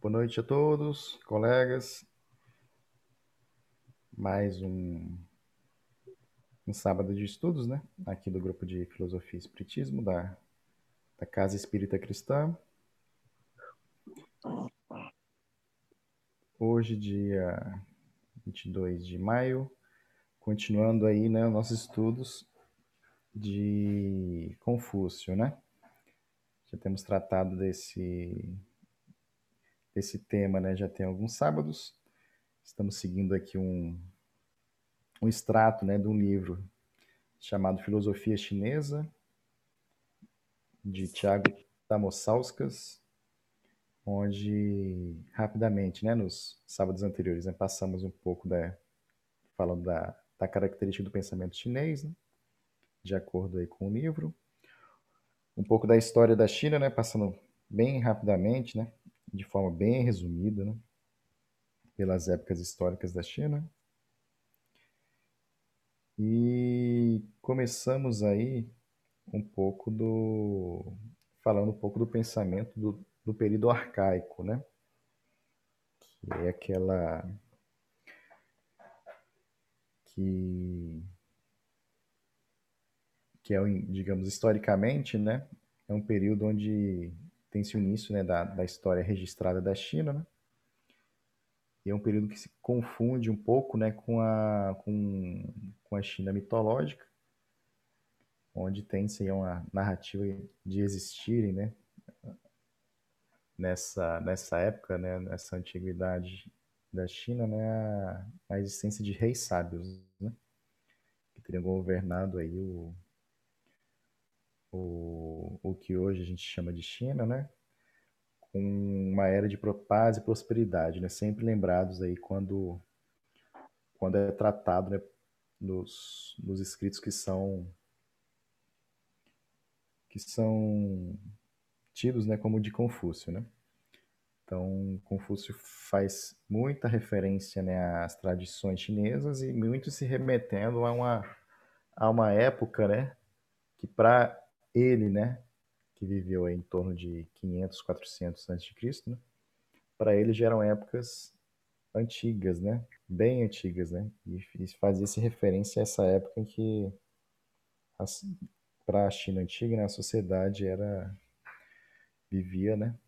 Boa noite a todos, colegas. Mais um, um sábado de estudos, né? Aqui do grupo de Filosofia e Espiritismo da, da Casa Espírita Cristã. Hoje, dia 22 de maio, continuando aí, né, nossos estudos de Confúcio, né? Já temos tratado desse esse tema né, já tem alguns sábados. Estamos seguindo aqui um, um extrato né, de um livro chamado Filosofia Chinesa, de Tiago Tamosauskas, onde rapidamente, né, nos sábados anteriores, né, passamos um pouco da, falando da, da característica do pensamento chinês, né, de acordo aí com o livro, um pouco da história da China, né, passando bem rapidamente, né, de forma bem resumida, né, pelas épocas históricas da China. E começamos aí um pouco do. falando um pouco do pensamento do, do período arcaico, né? Que é aquela. que. que é, digamos, historicamente, né? É um período onde tem-se o início né, da, da história registrada da China, né? E é um período que se confunde um pouco né, com, a, com, com a China mitológica, onde tem-se uma narrativa de existirem, né, nessa, nessa época, né, nessa antiguidade da China, né, a, a existência de reis sábios, né, que teriam governado aí o, o, o que hoje a gente chama de China, né? Com uma era de paz e prosperidade, né? Sempre lembrados aí quando, quando é tratado né, nos, nos escritos que são que são tidos né, como de Confúcio, né? Então, Confúcio faz muita referência né, às tradições chinesas e muito se remetendo a uma, a uma época né, que para ele, né, que viveu em torno de 500, 400 a.C., né, para ele já eram épocas antigas, né, bem antigas, né, e fazia-se referência a essa época em que para a China antiga, né, a sociedade era vivia, né,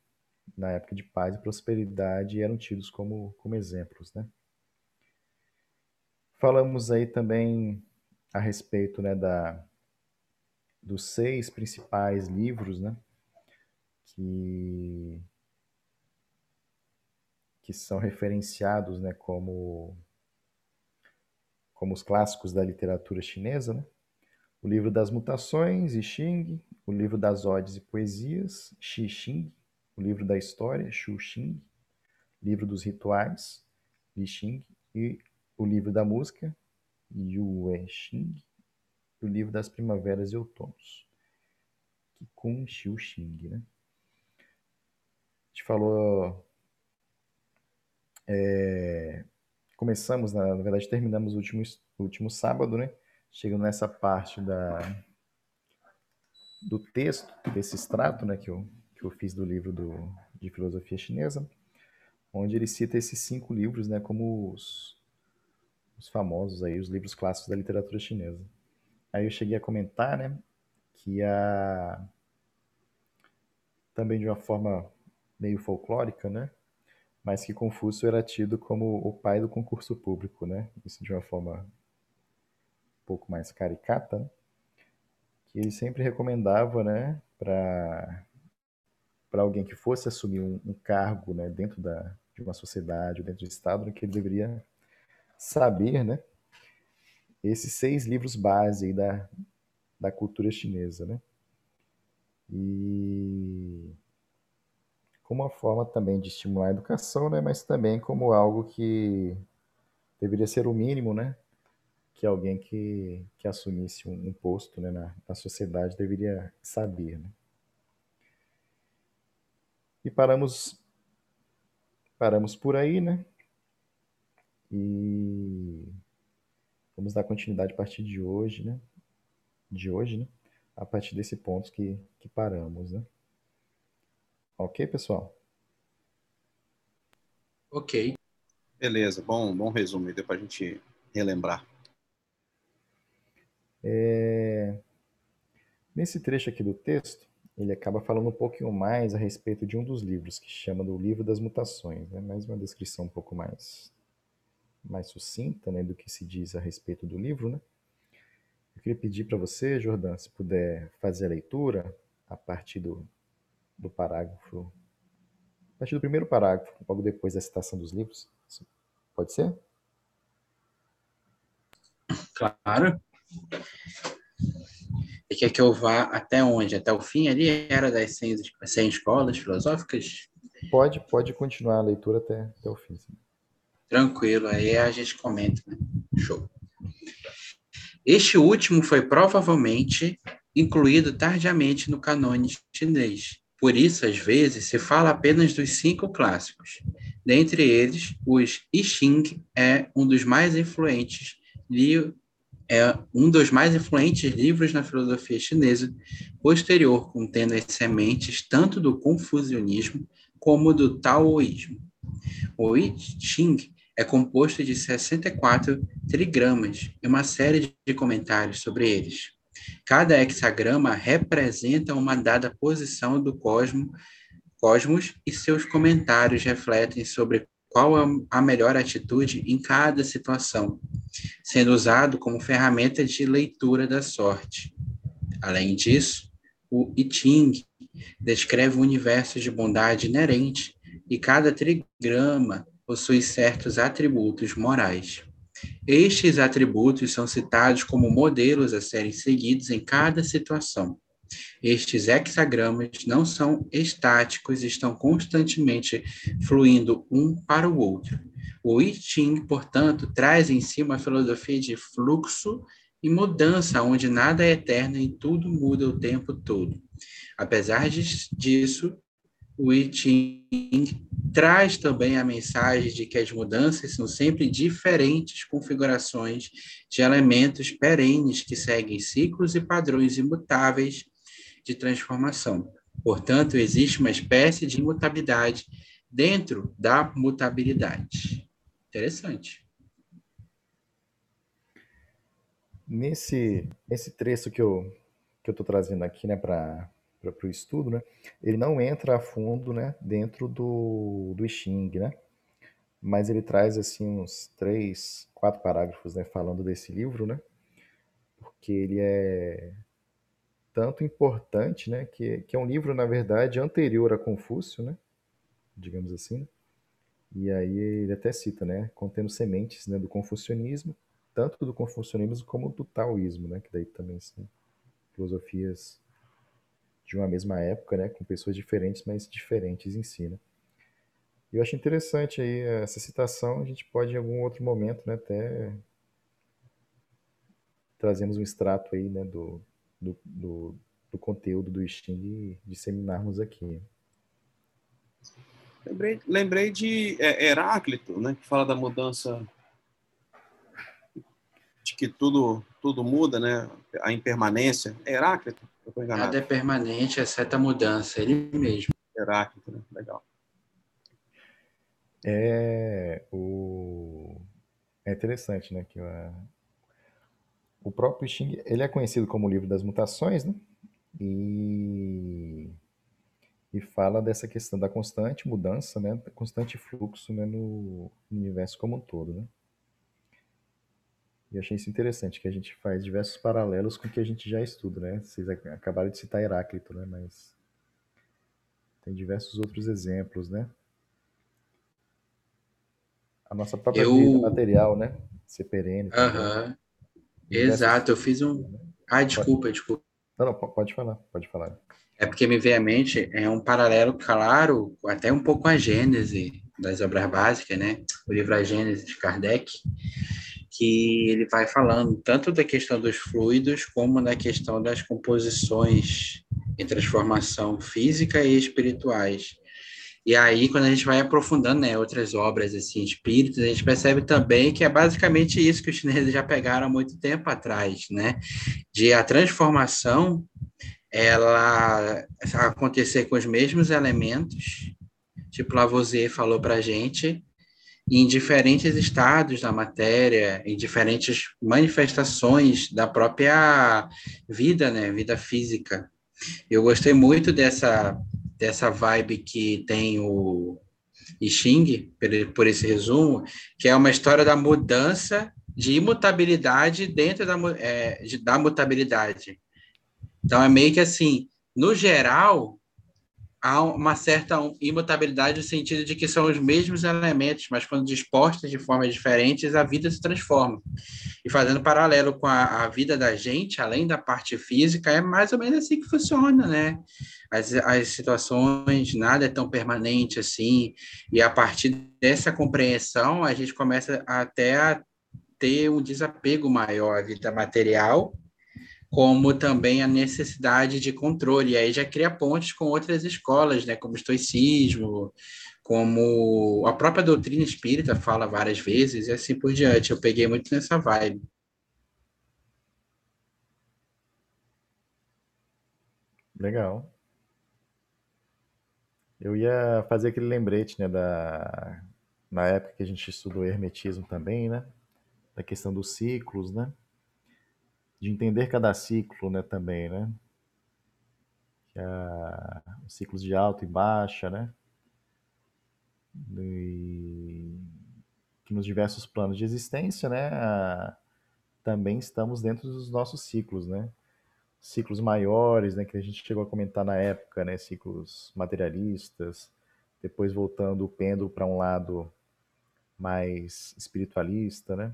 na época de paz e prosperidade e eram tidos como, como exemplos, né. Falamos aí também a respeito, né, da dos seis principais livros, né, que que são referenciados, né, como como os clássicos da literatura chinesa, né? O livro das mutações, I Ching, o livro das odes e poesias, Xi Xing, o livro da história, Xu Xing, livro dos rituais, Li Xing, e o livro da música, Yue Xing, o livro das primaveras e outonos, Kikun Xiu Xing, né? A gente falou... É, começamos, na, na, verdade, terminamos o último, último sábado, né? Chegando nessa parte da, do texto, desse extrato, né? Que eu, que eu fiz do livro do, de filosofia chinesa, onde ele cita esses cinco livros, né? Como os, os famosos aí, os livros clássicos da literatura chinesa. Aí eu cheguei a comentar, né, que a também de uma forma meio folclórica, né, mas que Confúcio era tido como o pai do concurso público, né, isso de uma forma um pouco mais caricata, né? que ele sempre recomendava, né, para para alguém que fosse assumir um, um cargo, né, dentro da de uma sociedade, dentro do estado, né, que ele deveria saber, né, esses seis livros base da, da cultura chinesa, né? E como uma forma também de estimular a educação, né? Mas também como algo que deveria ser o mínimo, né? Que alguém que, que assumisse um, um posto né? na, na sociedade deveria saber, né? E paramos paramos por aí, né? E Vamos dar continuidade a partir de hoje, né? De hoje, né? A partir desse ponto que, que paramos, né? Ok, pessoal? Ok. Beleza, bom, bom resumo, deu para a gente relembrar. É... Nesse trecho aqui do texto, ele acaba falando um pouquinho mais a respeito de um dos livros, que chama do Livro das Mutações, né? mais uma descrição um pouco mais, mais sucinta né, do que se diz a respeito do livro. Né? Eu queria pedir para você, Jordan, se puder fazer a leitura a partir do, do parágrafo, a partir do primeiro parágrafo, logo depois da citação dos livros. Pode ser? Claro. E quer que eu vá até onde? Até o fim ali? Era das 100, 100 escolas filosóficas? Pode, pode continuar a leitura até, até o fim. Sim. Tranquilo, aí a gente comenta. Né? Show. Este último foi provavelmente incluído tardiamente no canone chinês. Por isso, às vezes, se fala apenas dos cinco clássicos. Dentre eles, os I Ching é um dos mais influentes é um dos mais influentes livros na filosofia chinesa posterior, contendo as sementes tanto do confucionismo como do taoísmo. O I Ching é composto de 64 trigramas e uma série de comentários sobre eles. Cada hexagrama representa uma dada posição do cosmo, cosmos e seus comentários refletem sobre qual é a melhor atitude em cada situação, sendo usado como ferramenta de leitura da sorte. Além disso, o I Ching descreve um universo de bondade inerente e cada trigrama possui certos atributos morais. Estes atributos são citados como modelos a serem seguidos em cada situação. Estes hexagramas não são estáticos e estão constantemente fluindo um para o outro. O I Ching, portanto, traz em si uma filosofia de fluxo e mudança, onde nada é eterno e tudo muda o tempo todo. Apesar disso, o I Ching traz também a mensagem de que as mudanças são sempre diferentes configurações de elementos perenes que seguem ciclos e padrões imutáveis de transformação. Portanto, existe uma espécie de imutabilidade dentro da mutabilidade. Interessante. Nesse, nesse trecho que eu que eu estou trazendo aqui, né, para o estudo, né, ele não entra a fundo, né, dentro do, do Xing, né, mas ele traz, assim, uns três, quatro parágrafos, né, falando desse livro, né, porque ele é tanto importante, né, que, que é um livro, na verdade, anterior a Confúcio, né, digamos assim, e aí ele até cita, né, contendo sementes né, do confucionismo, tanto do confucionismo como do taoísmo, né, que daí também são filosofias de uma mesma época, né, com pessoas diferentes, mas diferentes em si, né. E eu acho interessante aí essa citação, a gente pode em algum outro momento, né, até trazemos um extrato aí, né, do, do, do, do conteúdo do Sting e disseminarmos aqui. Lembrei, lembrei de é, Heráclito, né, que fala da mudança, de que tudo, tudo muda, né, a impermanência. É Heráclito? Eu Nada é permanente, exceto a mudança, ele mesmo. Heráclito, né? legal. É, o... é interessante, né, que a, o próprio Xing, ele é conhecido como o livro das mutações, né? E, e fala dessa questão da constante mudança, né? Da constante fluxo né? no universo como um todo, né? E achei isso interessante, que a gente faz diversos paralelos com o que a gente já estuda, né? Vocês acabaram de citar Heráclito, né? Mas tem diversos outros exemplos, né? A nossa própria Eu... vida material, né? Ser perene. Aham. Exato, eu fiz um. Ah, desculpa, pode... desculpa. Não, não, pode falar, pode falar. É porque me veio à mente, é um paralelo claro, até um pouco a Gênese das obras básicas, né? O livro A Gênese de Kardec, que ele vai falando tanto da questão dos fluidos como da questão das composições em transformação física e espirituais. E aí, quando a gente vai aprofundando né, outras obras assim, espíritas, a gente percebe também que é basicamente isso que os chineses já pegaram há muito tempo atrás, né? De a transformação ela acontecer com os mesmos elementos, tipo Lavoisier falou para a gente, em diferentes estados da matéria, em diferentes manifestações da própria vida, né, vida física. Eu gostei muito dessa dessa vibe que tem o I Ching, por esse resumo, que é uma história da mudança de imutabilidade dentro da, é, da mutabilidade. Então, é meio que assim, no geral, há uma certa imutabilidade no sentido de que são os mesmos elementos, mas quando dispostos de formas diferentes, a vida se transforma. E fazendo paralelo com a, a, vida da gente, além da parte física, é mais ou menos assim que funciona, né? As, as situações, nada é tão permanente assim, e a partir dessa compreensão, a gente começa até a ter um desapego maior à vida material, como também a necessidade de controle. E aí já cria pontes com outras escolas, né, como o estoicismo, como a própria doutrina espírita fala várias vezes, e assim por diante. Eu peguei muito nessa vibe. Legal. Eu ia fazer aquele lembrete, né, da na época que a gente estudou hermetismo também, né, da questão dos ciclos, né? De entender cada ciclo, né, também, né? É os ciclos de alta e baixa, né? E que nos diversos planos de existência, né, também estamos dentro dos nossos ciclos, né? Ciclos maiores, né, que a gente chegou a comentar na época, né, ciclos materialistas, depois voltando o pêndulo para um lado mais espiritualista, né?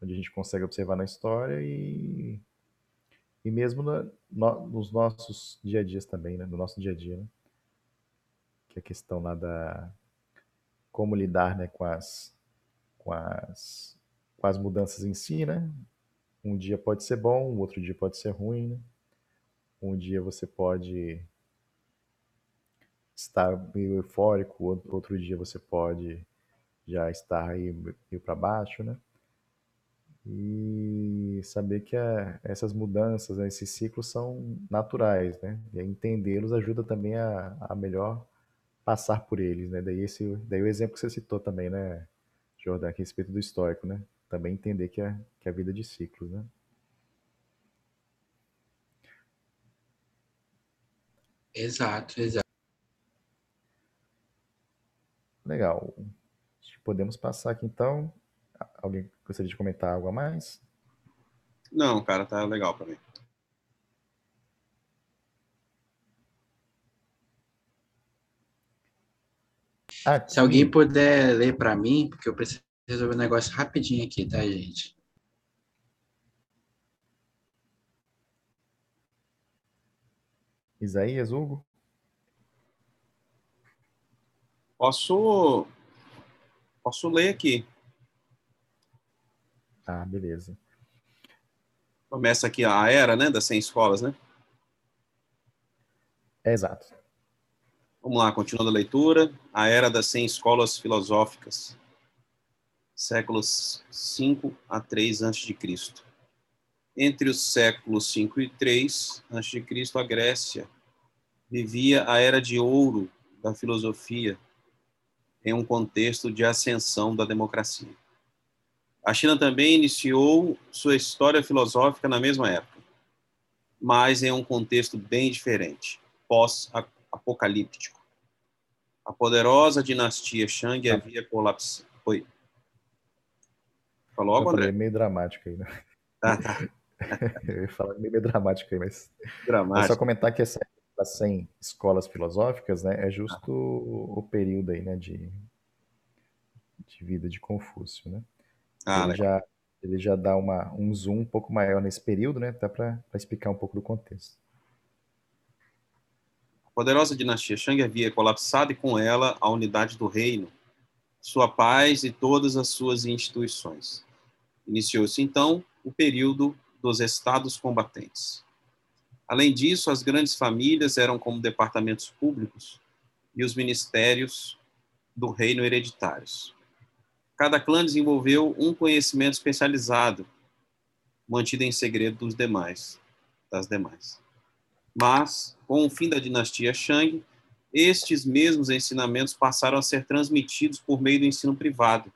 Onde a gente consegue observar na história e, e mesmo na, no, nos nossos dia a dias também, né? No nosso dia a dia, né? Que é a questão lá da como lidar, né, com as com as com as mudanças em si, né? Um dia pode ser bom, o outro dia pode ser ruim, né? Um dia você pode estar meio eufórico, outro dia você pode já estar aí meio para baixo, né? E saber que a, essas mudanças, né, esses ciclos são naturais, né? E entendê-los ajuda também a, a melhor passar por eles, né? Daí, esse, daí o exemplo que você citou também, né, Jordan, a respeito do histórico, né? Também entender que é, que é a vida de ciclos, né? Exato, exato. Legal. Podemos passar aqui então Alguém gostaria de comentar algo a mais? Não, cara, tá legal para mim. Ah, Se alguém puder ler para mim, porque eu preciso resolver um negócio rapidinho aqui, tá, gente? Isaías, Hugo? Posso, posso ler aqui. Ah, beleza. Começa aqui a era, né, das 100 escolas, né? É exato. Vamos lá, continuando a leitura. A era das 100 escolas filosóficas. Séculos 5 a 3 a.C. Entre os séculos 5 e 3 a.C., a Grécia vivia a era de ouro da filosofia em um contexto de ascensão da democracia. A China também iniciou sua história filosófica na mesma época, mas em um contexto bem diferente, pós-apocalíptico. A poderosa dinastia Shang tá. havia colapsado. Oi. Falou algo, André? meio dramático aí, né? Ah, tá. Eu ia falar meio dramático aí, mas... Dramático. É só comentar que essa das 100 escolas filosóficas, né, é justo ah. o período aí, né, de, de vida de Confúcio, né? Ah, ele, já, ele já dá uma, um zoom um pouco maior nesse período, né? Até para explicar um pouco do contexto. A poderosa dinastia Shang havia colapsado e com ela a unidade do reino, sua paz e todas as suas instituições. Iniciou-se então o período dos estados combatentes. Além disso, as grandes famílias eram como departamentos públicos e os ministérios do reino hereditários. Cada clã desenvolveu um conhecimento especializado, mantido em segredo dos demais, das demais. Mas, com o fim da dinastia Shang, estes mesmos ensinamentos passaram a ser transmitidos por meio do ensino privado.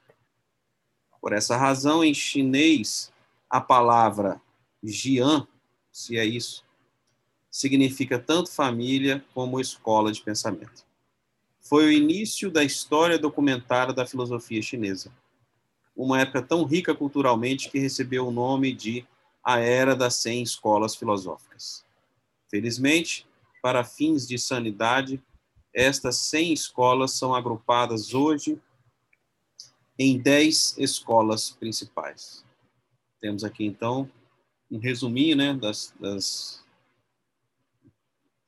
Por essa razão, em chinês, a palavra jian, se é isso, significa tanto família como escola de pensamento. Foi o início da história documentada da filosofia chinesa. Uma época tão rica culturalmente que recebeu o nome de a Era das 100 Escolas Filosóficas. Felizmente, para fins de sanidade, estas 100 escolas são agrupadas hoje em 10 escolas principais. Temos aqui, então, um resuminho né, das, das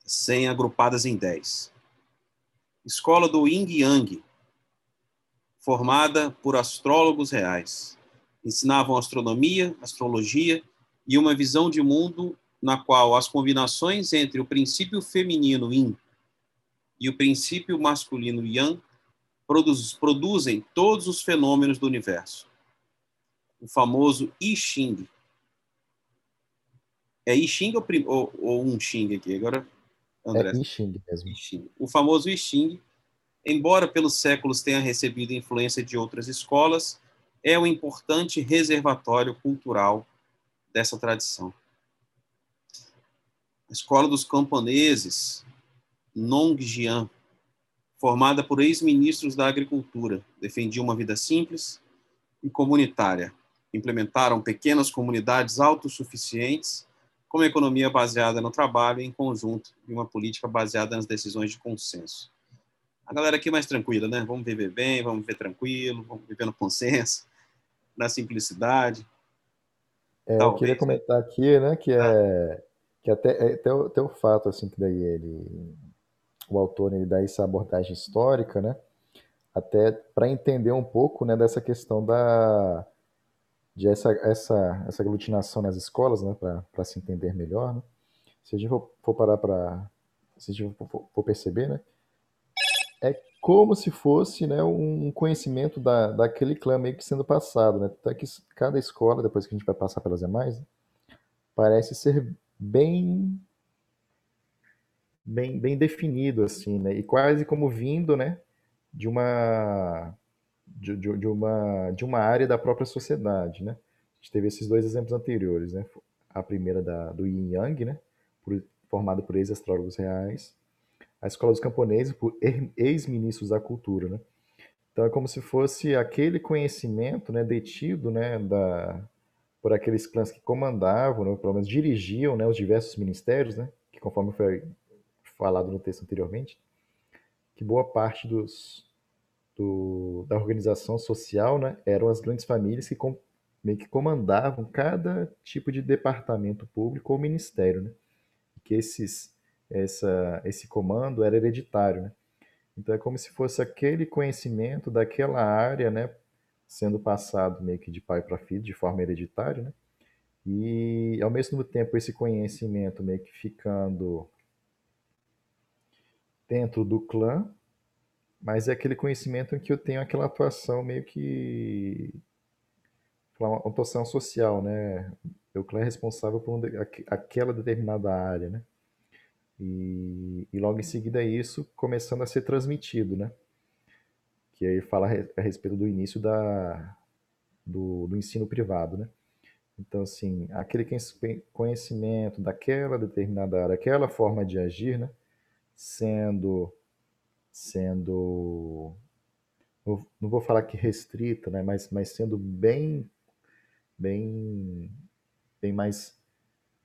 100 agrupadas em 10. Escola do Yin Yang, formada por astrólogos reais. Ensinavam astronomia, astrologia e uma visão de mundo na qual as combinações entre o princípio feminino Yin e o princípio masculino Yang produz, produzem todos os fenômenos do universo. O famoso I Ching. É I Ching ou, ou, ou um Xing aqui? Agora, André. É mesmo. O famoso I Ching, embora pelos séculos tenha recebido influência de outras escolas, é um importante reservatório cultural dessa tradição. A escola dos camponeses, Nongjian, formada por ex-ministros da agricultura, defendia uma vida simples e comunitária. Implementaram pequenas comunidades autossuficientes, com uma economia baseada no trabalho em conjunto e uma política baseada nas decisões de consenso. A galera aqui é mais tranquila, né? Vamos viver bem, vamos viver tranquilo, vamos viver no consenso, na simplicidade. É, eu queria comentar aqui, né, que é que até, até, o, até o fato assim que daí ele o autor ele dá essa abordagem histórica, né? Até para entender um pouco, né, dessa questão da de essa essa essa aglutinação nas escolas, né, para se entender melhor, né? Se a gente for, for parar para se a gente for, for, perceber, né, é como se fosse, né, um conhecimento da, daquele clã meio que sendo passado, né? Até que cada escola, depois que a gente vai passar pelas demais, né, parece ser bem bem, bem definido, assim, né? E quase como vindo, né, de uma, de, de, de, uma, de uma área da própria sociedade, né? A gente teve esses dois exemplos anteriores, né? A primeira da, do Yin Yang, né? Por, formada por ex-astrólogos reais. A Escola dos Camponeses, por ex-ministros da cultura, né? Então é como se fosse aquele conhecimento, né, detido, né, da, por aqueles clãs que comandavam, né, pelo menos dirigiam, né, os diversos ministérios, né, que conforme foi falado no texto anteriormente, que boa parte dos, do, da organização social né, eram as grandes famílias que com, meio que comandavam cada tipo de departamento público ou ministério, né? que esses, essa, esse comando era hereditário. Né? Então é como se fosse aquele conhecimento daquela área, né, sendo passado meio que de pai para filho, de forma hereditária, né? E ao mesmo tempo esse conhecimento meio que ficando dentro do clã, mas é aquele conhecimento em que eu tenho aquela atuação meio que uma atuação social, né? Clã é responsável por um, aquela determinada área, né? E, e, logo em seguida isso começando a ser transmitido, né? Que aí fala a respeito do início da, do, do ensino privado, né? Então, assim, aquele conhecimento daquela determinada área, aquela forma de agir, né? sendo sendo não vou falar que restrita, né, mas, mas sendo bem bem bem mais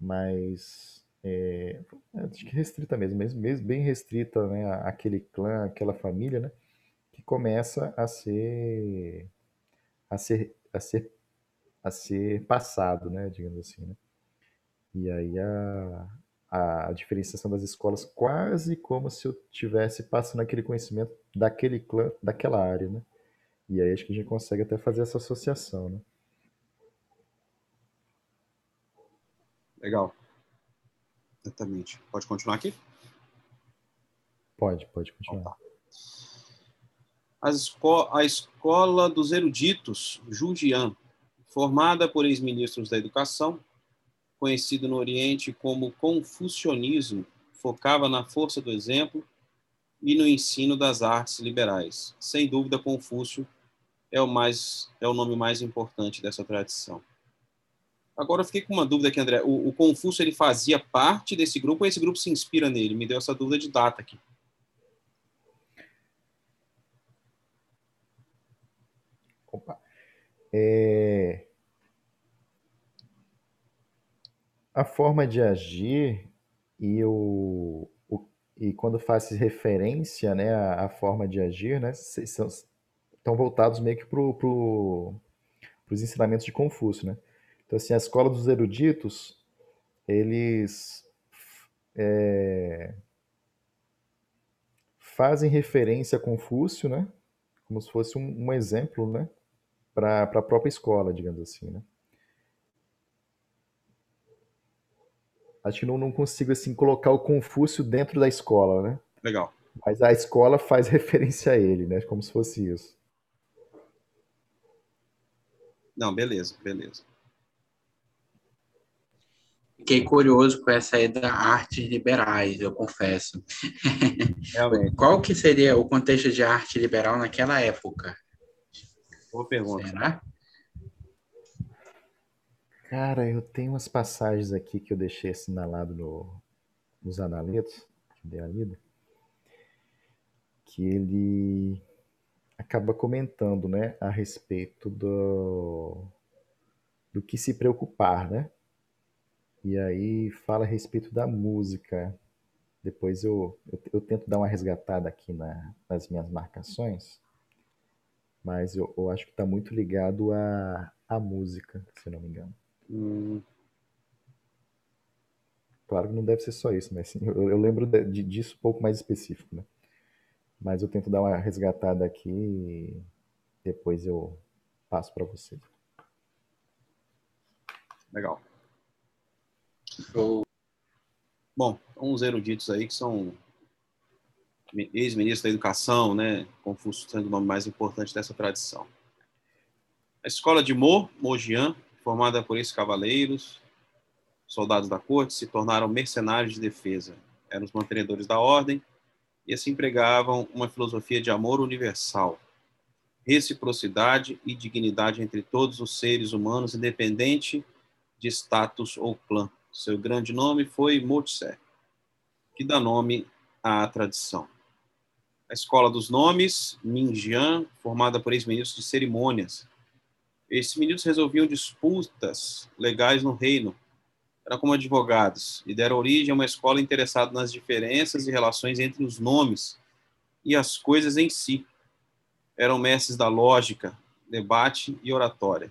mais é, acho que restrita mesmo, mesmo, bem restrita, né, aquele clã, aquela família, né, que começa a ser a ser a ser a ser passado, né, digamos assim, né? E aí a, a diferenciação das escolas quase como se eu tivesse passando aquele conhecimento daquele clã, daquela área, né? E aí acho que a gente consegue até fazer essa associação, né? Legal. Exatamente. Pode continuar aqui? Pode, pode continuar. Então, tá. esco a Escola dos Eruditos, Jujian, formada por ex-ministros da Educação, conhecido no Oriente como confucionismo, focava na força do exemplo e no ensino das artes liberais. Sem dúvida, Confúcio é o mais é o nome mais importante dessa tradição. Agora eu fiquei com uma dúvida aqui, André. O, o Confúcio ele fazia parte desse grupo ou esse grupo se inspira nele? Me deu essa dúvida de data aqui. Opa. É... A forma de agir e o, o e quando faz referência, né, à, forma de agir, né, são, estão voltados meio que para pro, os ensinamentos de Confúcio, né? Então, assim, a escola dos eruditos, eles é, fazem referência a Confúcio, né? Como se fosse um, um exemplo, né? Para a própria escola, digamos assim, né? Acho que não, não consigo, assim, colocar o Confúcio dentro da escola, né? Legal. Mas a escola faz referência a ele, né? Como se fosse isso. Não, beleza, beleza. Fiquei curioso com essa aí da artes liberais, eu confesso. Realmente. Qual que seria o contexto de arte liberal naquela época? Boa pergunta. Será? Cara, eu tenho umas passagens aqui que eu deixei assinalado no, nos analetos, que dei a lida, que ele acaba comentando, né, a respeito do, do que se preocupar, né? E aí fala a respeito da música. Depois eu, eu, eu tento dar uma resgatada aqui na, nas minhas marcações, mas eu, eu acho que está muito ligado à, à música, se não me engano. Hum. Claro que não deve ser só isso, mas sim, eu, eu lembro de, disso um pouco mais específico, né? Mas eu tento dar uma resgatada aqui e depois eu passo para você. Legal. Show. Bom, uns eruditos aí que são ex-ministro da Educação, né? Confúcio sendo o nome mais importante dessa tradição. A escola de Mo, Mojian, formada por ex-cavaleiros, soldados da corte, se tornaram mercenários de defesa. Eram os mantenedores da ordem e assim empregavam uma filosofia de amor universal, reciprocidade e dignidade entre todos os seres humanos, independente de status ou clã. Seu grande nome foi Motse, que dá nome à tradição. A Escola dos Nomes, Minjian, formada por ex-ministros de cerimônias. Esses ministros resolviam disputas legais no reino, eram como advogados, e deram origem a uma escola interessada nas diferenças e relações entre os nomes e as coisas em si. Eram mestres da lógica, debate e oratória.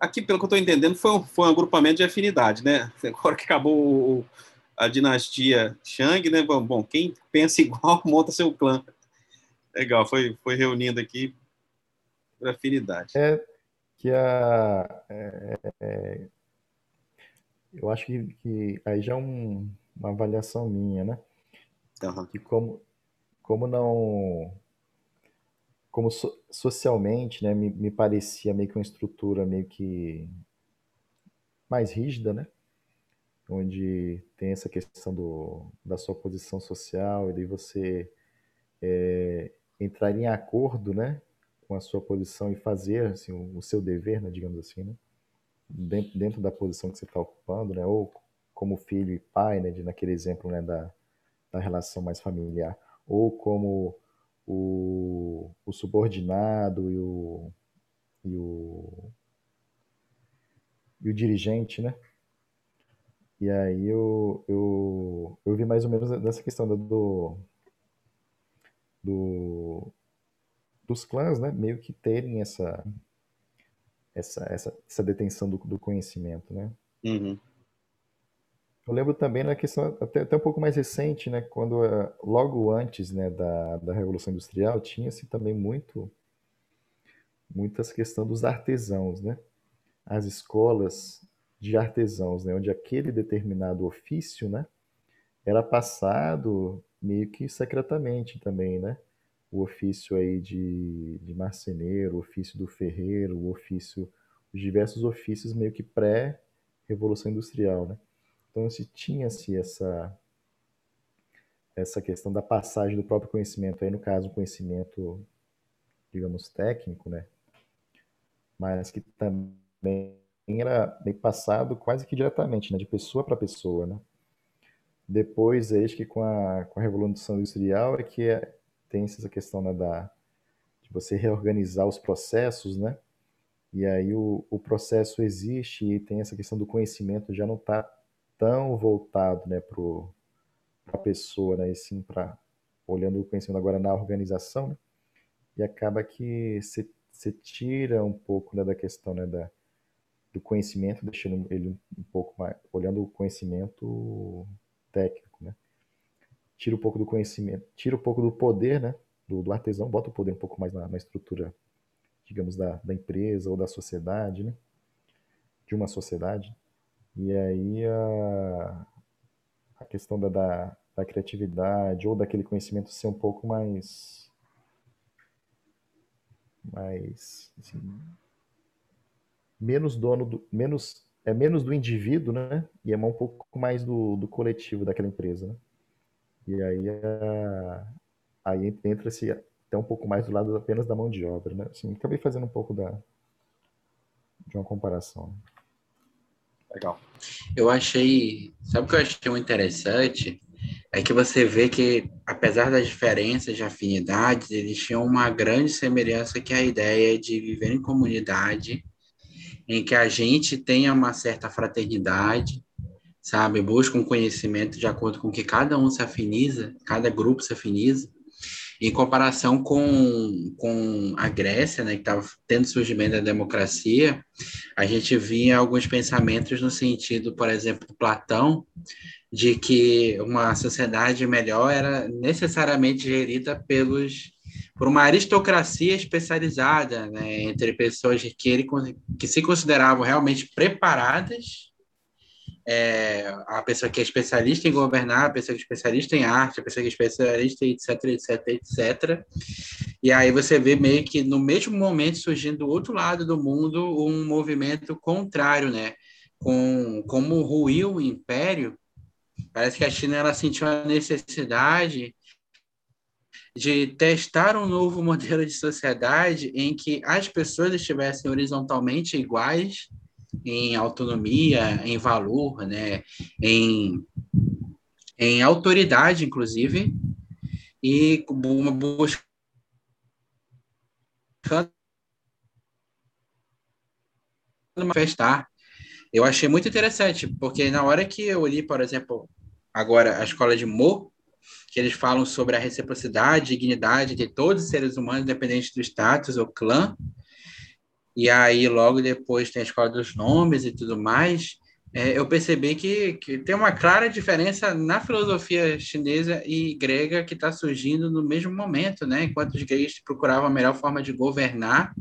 Aqui, pelo que eu estou entendendo, foi um, foi um agrupamento de afinidade, né? Agora que acabou a dinastia Shang, né? Bom, bom, quem pensa igual monta seu clã. Legal, foi, foi reunindo aqui por afinidade. É que a. É, é, eu acho que, que aí já é um, uma avaliação minha, né? Uhum. Que como, como não como so, socialmente, né, me, me, parecia meio que uma estrutura meio que mais rígida, né? Onde tem essa questão do, da sua posição social e daí você é, entrar em acordo, né, com a sua posição e fazer assim, o, seu dever, né, digamos assim, né? Dentro, dentro da posição que você está ocupando, né? Ou como filho e pai, né, de, naquele exemplo, né, da, da relação mais familiar, ou como o, o subordinado e o, e o, e o dirigente, né? E aí eu, eu, eu vi mais ou menos dessa questão do, do, dos clãs, né? Meio que terem essa, essa, essa, essa detenção do, do conhecimento, né? Uhum. Eu lembro também na questão até, até um pouco mais recente, né, quando uh, logo antes, né, da, da Revolução Industrial tinha-se também muito muitas questões dos artesãos, né? As escolas de artesãos, né, onde aquele determinado ofício, né, era passado meio que secretamente também, né? O ofício aí de, de marceneiro, o ofício do ferreiro, o ofício, os diversos ofícios meio que pré-revolução industrial, né? Então se tinha-se essa essa questão da passagem do próprio conhecimento, aí no caso, um conhecimento, digamos, técnico, né? Mas que também era bem passado quase que diretamente, né? De pessoa para pessoa, né? Depois, acho que com a, com a Revolução Industrial é que é, tem essa questão né, da, de você reorganizar os processos, né? E aí o, o processo existe e tem essa questão do conhecimento já não está tão voltado né, para a pessoa, né? E sim para olhando o conhecimento agora na organização, né? E acaba que você tira um pouco né, da questão né, da, do conhecimento, deixando ele um pouco mais, olhando o conhecimento técnico, né? Tira um pouco do conhecimento, tira um pouco do poder, né? Do, do artesão, bota o poder um pouco mais na, na estrutura, digamos, da, da empresa ou da sociedade, né? De uma sociedade. E aí a, a questão da, da, da criatividade ou daquele conhecimento ser um pouco mais mais assim, menos dono do menos é menos do indivíduo, né? E é um pouco mais do, do coletivo daquela empresa, né? E aí, a, aí entra-se até um pouco mais do lado apenas da mão de obra, né? Assim, acabei fazendo um pouco da, de uma comparação. Legal. Eu achei, sabe o que eu achei muito interessante? É que você vê que, apesar das diferenças de afinidades, eles tinham uma grande semelhança que é a ideia de viver em comunidade em que a gente tenha uma certa fraternidade, sabe? Busca um conhecimento de acordo com que cada um se afiniza, cada grupo se afiniza. Em comparação com, com a Grécia, né, que estava tendo surgimento da democracia, a gente via alguns pensamentos no sentido, por exemplo, Platão, de que uma sociedade melhor era necessariamente gerida pelos por uma aristocracia especializada, né, entre pessoas que, ele, que se consideravam realmente preparadas, é, a pessoa que é especialista em governar, a pessoa que é especialista em arte, a pessoa que é especialista em etc, etc, etc. E aí você vê meio que no mesmo momento surgindo do outro lado do mundo um movimento contrário, né? Com como ruiu o império, parece que a China ela sentiu a necessidade de testar um novo modelo de sociedade em que as pessoas estivessem horizontalmente iguais em autonomia, em valor, né, em, em autoridade, inclusive, e uma busca manifestar. Eu achei muito interessante, porque na hora que eu li, por exemplo, agora a escola de Mo, que eles falam sobre a reciprocidade, dignidade de todos os seres humanos, independente do status ou clã. E aí, logo depois, tem a escola dos nomes e tudo mais. É, eu percebi que, que tem uma clara diferença na filosofia chinesa e grega que está surgindo no mesmo momento, né? Enquanto os gregos procuravam a melhor forma de governar,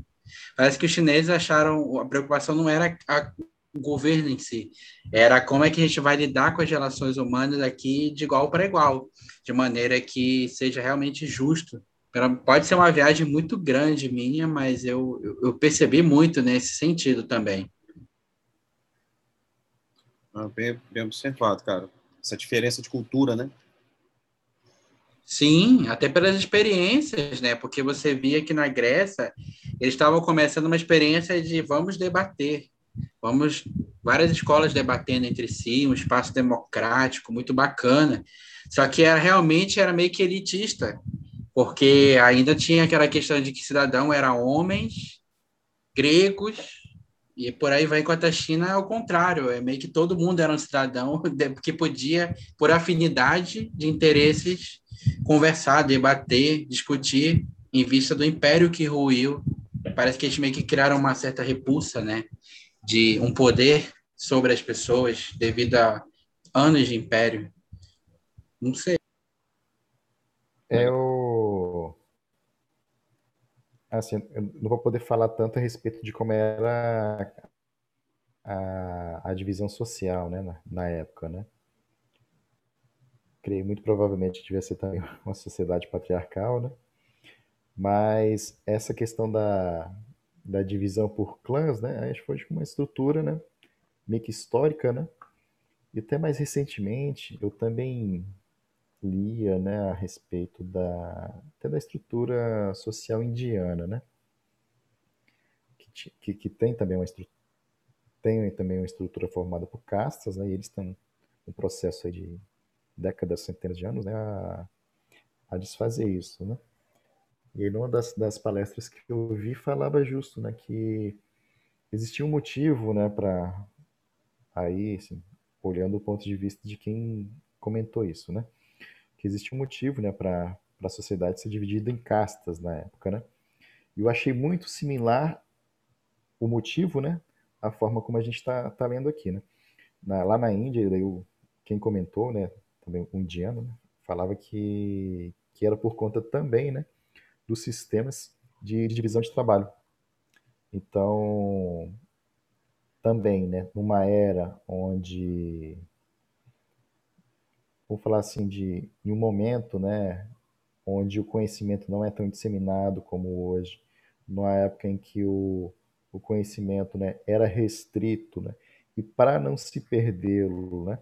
parece que os chineses acharam a preocupação não era a governo em si. Era como é que a gente vai lidar com as relações humanas aqui de igual para igual, de maneira que seja realmente justo. Pode ser uma viagem muito grande minha, mas eu, eu percebi muito nesse sentido também. Ah, bem, bem observado, cara. Essa diferença de cultura, né? Sim, até pelas experiências, né? Porque você via que na Grécia eles estavam começando uma experiência de vamos debater, Vamos várias escolas debatendo entre si, um espaço democrático muito bacana. Só que era realmente era meio que elitista, porque ainda tinha aquela questão de que cidadão era homens, gregos, e por aí vai, enquanto a China é o contrário, é meio que todo mundo era um cidadão que podia, por afinidade de interesses, conversar, debater, discutir, em vista do império que ruiu. Parece que eles meio que criaram uma certa repulsa, né? de um poder sobre as pessoas devido a anos de império. Não sei. Eu. Assim, eu não vou poder falar tanto a respeito de como era a, a divisão social, né, na, na época, né? Creio muito provavelmente que devia ser também uma sociedade patriarcal, né? Mas essa questão da, da divisão por clãs, né? Acho que foi uma estrutura, né? Meio que histórica, né? E até mais recentemente, eu também lia, né, a respeito da até da estrutura social indiana, né? Que, que, que tem também uma estrutura tem também uma estrutura formada por castas, né? E eles estão um processo de décadas, centenas de anos, né, a, a desfazer isso, né? E aí, numa das, das palestras que eu vi, falava justo, né, que existia um motivo, né, para aí, assim, olhando o ponto de vista de quem comentou isso, né, que existia um motivo, né, para a sociedade ser dividida em castas na época, né? E eu achei muito similar o motivo, né, a forma como a gente está tá lendo aqui, né? Na, lá na Índia, daí o, quem comentou, né, também um indiano, né, falava que, que era por conta também, né, dos sistemas de, de divisão de trabalho. Então, também, né, numa era onde, vou falar assim, de, em um momento, né, onde o conhecimento não é tão disseminado como hoje, numa época em que o, o conhecimento, né, era restrito, né, e para não se perdê-lo, né,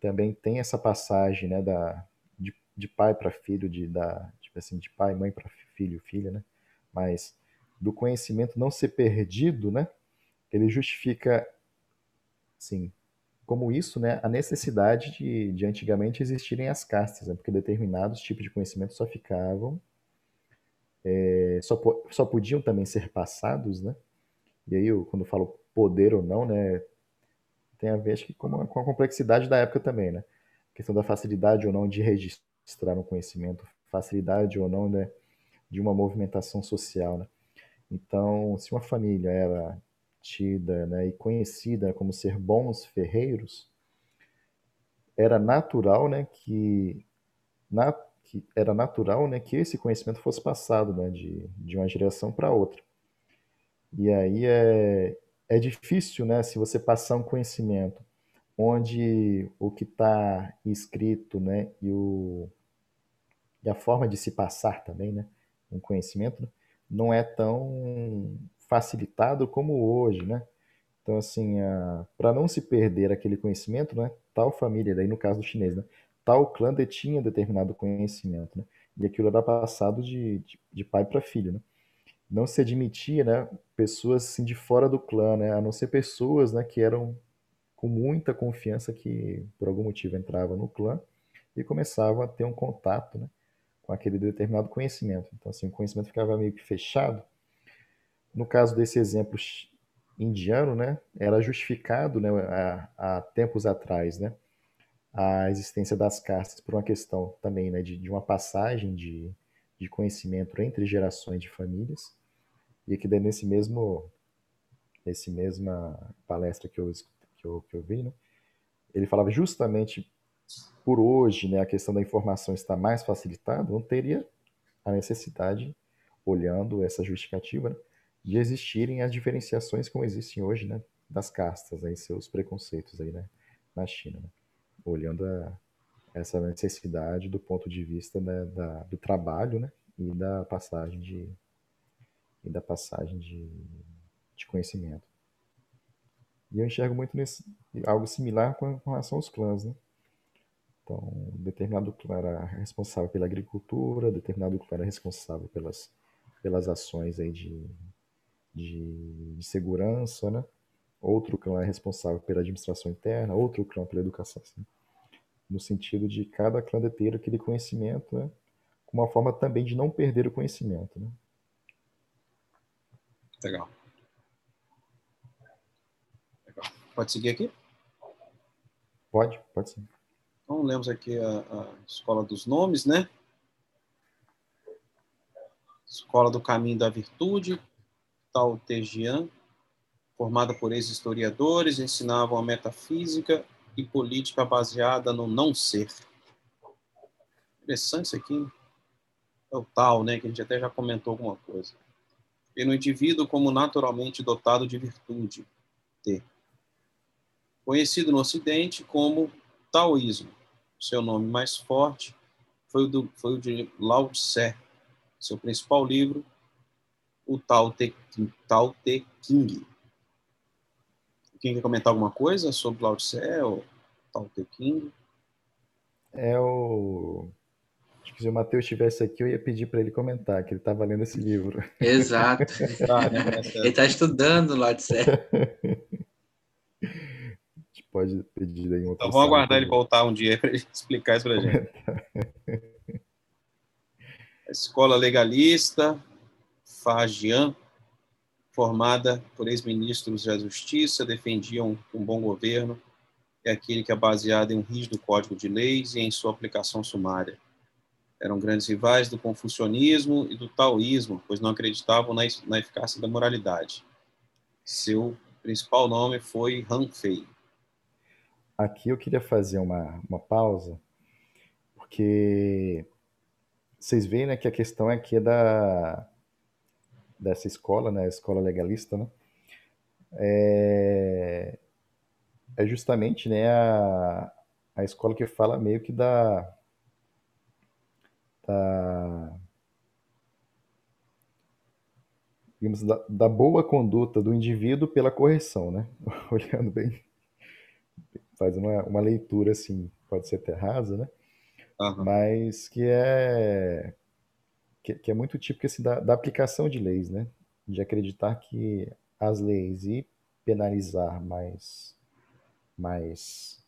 também tem essa passagem, né, da, de, de pai para filho, de, da, tipo assim, de pai, mãe para filho, filha, né, mas do conhecimento não ser perdido, né, ele justifica, sim, como isso, né, a necessidade de, de antigamente existirem as castas, né, porque determinados tipos de conhecimento só ficavam, é, só, só podiam também ser passados, né, e aí eu, quando eu falo poder ou não, né, tem a ver acho que com a, com a complexidade da época também, né, a questão da facilidade ou não de registrar um conhecimento, facilidade ou não, né, de uma movimentação social, né. Então, se uma família era tida né, e conhecida como ser bons ferreiros, era natural né, que, na, que era natural né, que esse conhecimento fosse passado né, de, de uma geração para outra. E aí é, é difícil né, se você passar um conhecimento onde o que está escrito né, e, o, e a forma de se passar também, né, um conhecimento, né, não é tão facilitado como hoje, né? Então, assim, para não se perder aquele conhecimento, né? Tal família, daí no caso do chinês, né? Tal clã detinha determinado conhecimento, né? E aquilo era passado de, de, de pai para filho, né? Não se admitia, né? Pessoas assim de fora do clã, né? A não ser pessoas, né? Que eram com muita confiança que por algum motivo entravam no clã e começavam a ter um contato, né? Com aquele determinado conhecimento. Então, assim, o conhecimento ficava meio que fechado no caso desse exemplo indiano, né, era justificado né, há, há tempos atrás né, a existência das castas por uma questão também né, de, de uma passagem de, de conhecimento entre gerações de famílias. E daí nesse mesmo nesse mesma palestra que eu que eu, que eu vi, né, ele falava justamente por hoje, né, a questão da informação está mais facilitada, não teria a necessidade, olhando essa justificativa, né, de existirem as diferenciações como existem hoje, né, das castas, aí, seus preconceitos aí, né, na China, né, olhando a, essa necessidade do ponto de vista né, da, do trabalho, né, e da passagem de e da passagem de, de conhecimento. E eu enxergo muito nesse, algo similar com, com relação aos clãs, né? Então, determinado clã era responsável pela agricultura, determinado clã era responsável pelas, pelas ações aí de, de, de segurança, né? Outro clã é responsável pela administração interna, outro clã pela educação. Assim, no sentido de cada clã ter aquele conhecimento, né? Com uma forma também de não perder o conhecimento, né? Legal. Legal. Pode seguir aqui? Pode, pode sim. Então, lemos aqui a, a Escola dos Nomes, né? Escola do Caminho da Virtude, Tao Te Jian, formada por ex-historiadores, ensinavam a metafísica e política baseada no não ser. Interessante isso aqui. É o tal, né, que a gente até já comentou alguma coisa. No indivíduo como naturalmente dotado de virtude, T. Conhecido no Ocidente como Taoísmo. Seu nome mais forte foi o, do, foi o de Lao Tse. Seu principal livro, o Tao Te, Tao Te King. Quem quer comentar alguma coisa sobre Lao Tse ou Tao Te King? É o, Se o Matheus estivesse aqui, eu ia pedir para ele comentar, que ele estava lendo esse livro. Exato. ele está estudando lá de certo. A gente pode pedir aí um outro Então vamos aguardar ele voltar um dia para explicar isso para a gente. A escola legalista, Fagian, formada por ex-ministros da Justiça, defendiam um bom governo, é aquele que é baseado em um rígido código de leis e em sua aplicação sumária. Eram grandes rivais do confucionismo e do taoísmo, pois não acreditavam na, eficácia da moralidade. Seu principal nome foi Han Fei. Aqui eu queria fazer uma, uma pausa, porque vocês veem né, que a questão aqui é da, dessa escola, né, a escola legalista, né, é, é justamente né, a, a escola que fala meio que da, da, digamos, da, da boa conduta do indivíduo pela correção, né? Olhando bem, faz uma, uma leitura assim, pode ser até rasa, né? Aham. Mas que é que, que é muito típico assim, da, da aplicação de leis, né? De acreditar que as leis e penalizar mais mais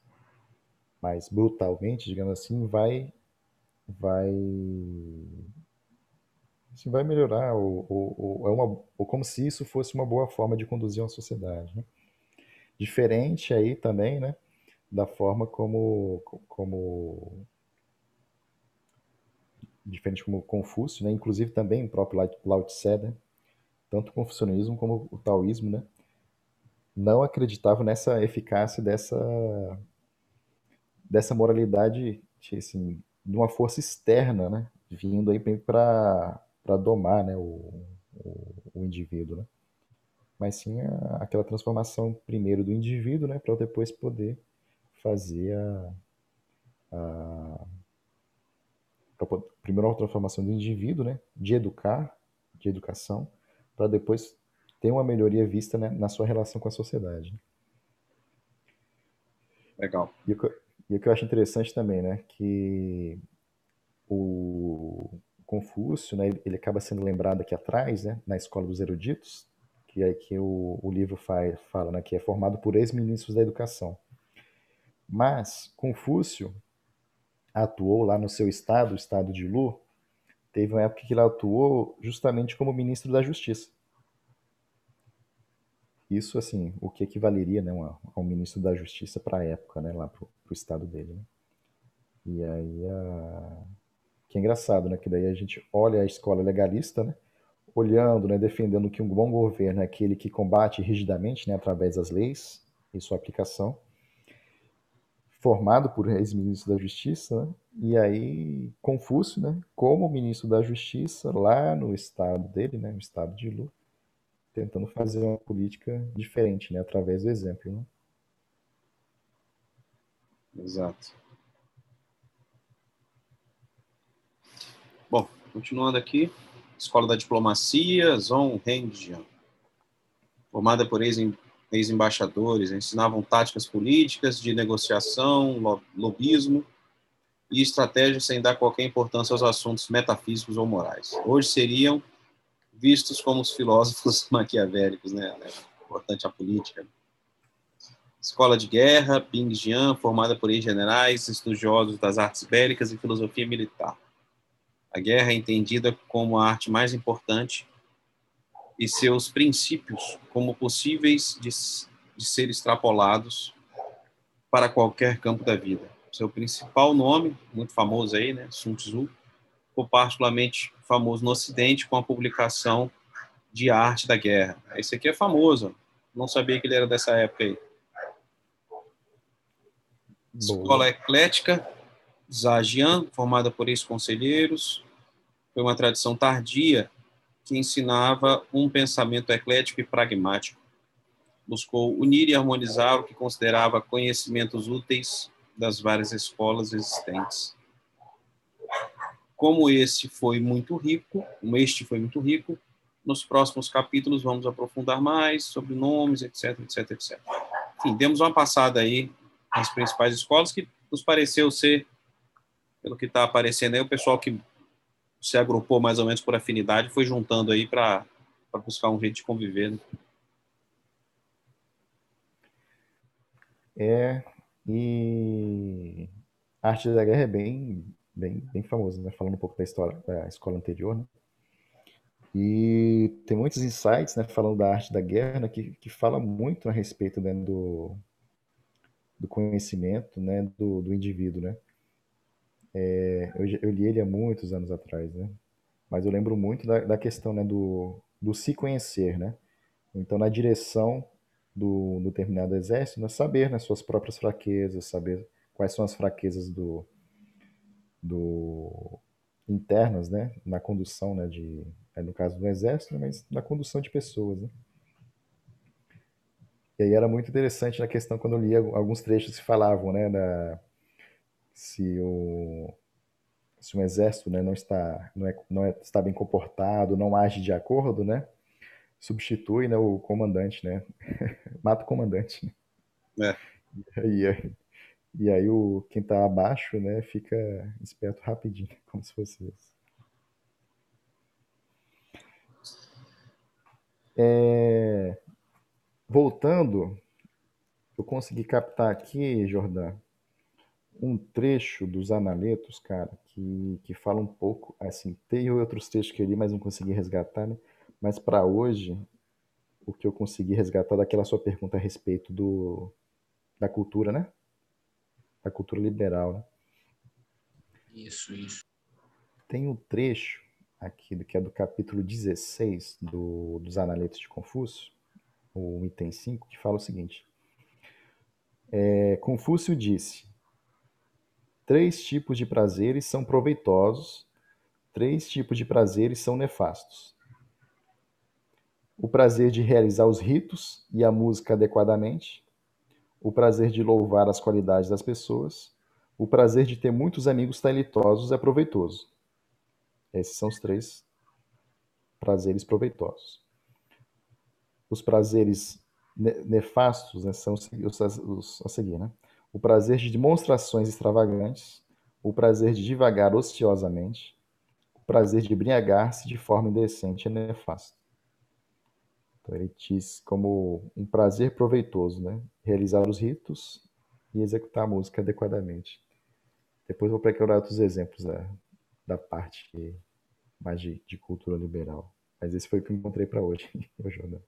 mais brutalmente, digamos assim, vai vai assim, vai melhorar ou, ou, ou é uma ou como se isso fosse uma boa forma de conduzir uma sociedade, né? Diferente aí também, né? Da forma como como diferente como Confúcio, né? Inclusive também o próprio Lao- Tse, né? Tanto o confucionismo como o taoísmo, né? Não acreditavam nessa eficácia dessa dessa moralidade, assim, de uma força externa, né? Vindo aí para para domar, né? O, o, o indivíduo, né? Mas sim a- aquela transformação primeiro do indivíduo, né? Para depois poder fazer a, a pra primeiro a transformação do indivíduo, né? De educar, de educação, para depois ter uma melhoria vista, né? Na sua relação com a sociedade. Legal. E o que, eu- e o que eu acho interessante também, né, que o Confúcio, né, ele, ele acaba sendo lembrado aqui atrás, né, na Escola dos Eruditos, que é que o, o livro faz, fala, né, que é formado por ex-ministros da educação. Mas Confúcio atuou lá no seu estado, o estado de Lu, teve uma época que ele atuou justamente como ministro da Justiça. Isso, assim, o que equivaleria, né, uma- a um ministro da Justiça para a época, né, lá pro, pro estado dele, né? E aí, a... que é engraçado, né, que daí a gente olha a escola legalista, né, olhando, né, defendendo que um bom governo é aquele que combate rigidamente, né, através das leis e sua aplicação, formado por ex-ministros da Justiça, né? E aí Confúcio, né, como ministro da Justiça lá no estado dele, né, no estado de Lu, tentando fazer uma política diferente, né, através do exemplo, né? Exato. Bom, continuando aqui, Escola da Diplomacia, Zhong Hengjian. Formada por ex- ex-embaixadores, ensinavam táticas políticas, de negociação, lo- lobismo e estratégias sem dar qualquer importância aos assuntos metafísicos ou morais. Hoje seriam vistos como os filósofos maquiavélicos, né? É Importante a política. Escola de Guerra, Bingjian, formada por ex-generais, estudiosos das artes bélicas e filosofia militar. A guerra é entendida como a arte mais importante e seus princípios como possíveis de, de ser extrapolados para qualquer campo da vida. Seu principal nome, muito famoso aí, né, Sun Tzu, ficou particularmente famoso no Ocidente com a publicação de Arte da Guerra. Esse aqui é famoso, não sabia que ele era dessa época aí. Escola Eclética, Zajian, formada por ex-conselheiros, foi uma tradição tardia que ensinava um pensamento eclético e pragmático. Buscou unir e harmonizar o que considerava conhecimentos úteis das várias escolas existentes. Como este foi muito rico, como este foi muito rico, nos próximos capítulos vamos aprofundar mais sobre nomes, etc, etc, etc. Enfim, demos uma passada aí nas principais escolas que nos pareceu ser Pelo que está aparecendo aí, o pessoal que se agrupou mais ou menos por afinidade foi juntando aí para buscar um jeito de conviver. Né? É, e a arte da guerra é bem, bem, bem famosa, né? Falando um pouco da história da escola anterior, né? E tem muitos insights, né, falando da arte da guerra, né, que, que fala muito a respeito né, do, do conhecimento, né, do, do indivíduo, né. É, eu, eu, li ele há muitos anos atrás, né, mas eu lembro muito da, da questão, né, do, do se conhecer, né. Então, na direção do, do determinado exército, né, saber, né, suas próprias fraquezas, saber quais são as fraquezas do, do internas, né, na condução, né, de é, no caso do exército, né, mas na condução de pessoas. Né? E aí era muito interessante na questão quando eu lia alguns trechos que falavam, né, da, se o se um exército, né, não está não é, não é, está bem comportado, não age de acordo, né, substitui, né, o comandante, né, mata o comandante. É. E aí, e aí o quem está abaixo, né, fica esperto rapidinho, como se fosse isso. É... Voltando, eu consegui captar aqui, Jordão, um trecho dos Analetos, cara, que, que fala um pouco, assim, tem outros textos que eu li, mas não consegui resgatar, né? Mas para hoje, o que eu consegui resgatar daquela sua pergunta a respeito do, da cultura, né? Da cultura liberal, né? Isso, isso. Tem um trecho aqui, que é do capítulo 16 do, dos Analetos de Confúcio, o item 5, que fala o seguinte: é, Confúcio disse: Três tipos de prazeres são proveitosos, três tipos de prazeres são nefastos. O prazer de realizar os ritos e a música adequadamente, o prazer de louvar as qualidades das pessoas, o prazer de ter muitos amigos talentosos é proveitoso. Esses são os três prazeres proveitosos. Os prazeres nefastos né, são os, os, a seguir, né? O prazer de demonstrações extravagantes, o prazer de divagar ociosamente, o prazer de embriagar-se de forma indecente é nefasto. Então ele diz como um prazer proveitoso, né? Realizar os ritos e executar a música adequadamente. Depois vou procurar outros exemplos da, da parte mais de, de cultura liberal. Mas esse foi o que eu encontrei para hoje, o Jordan.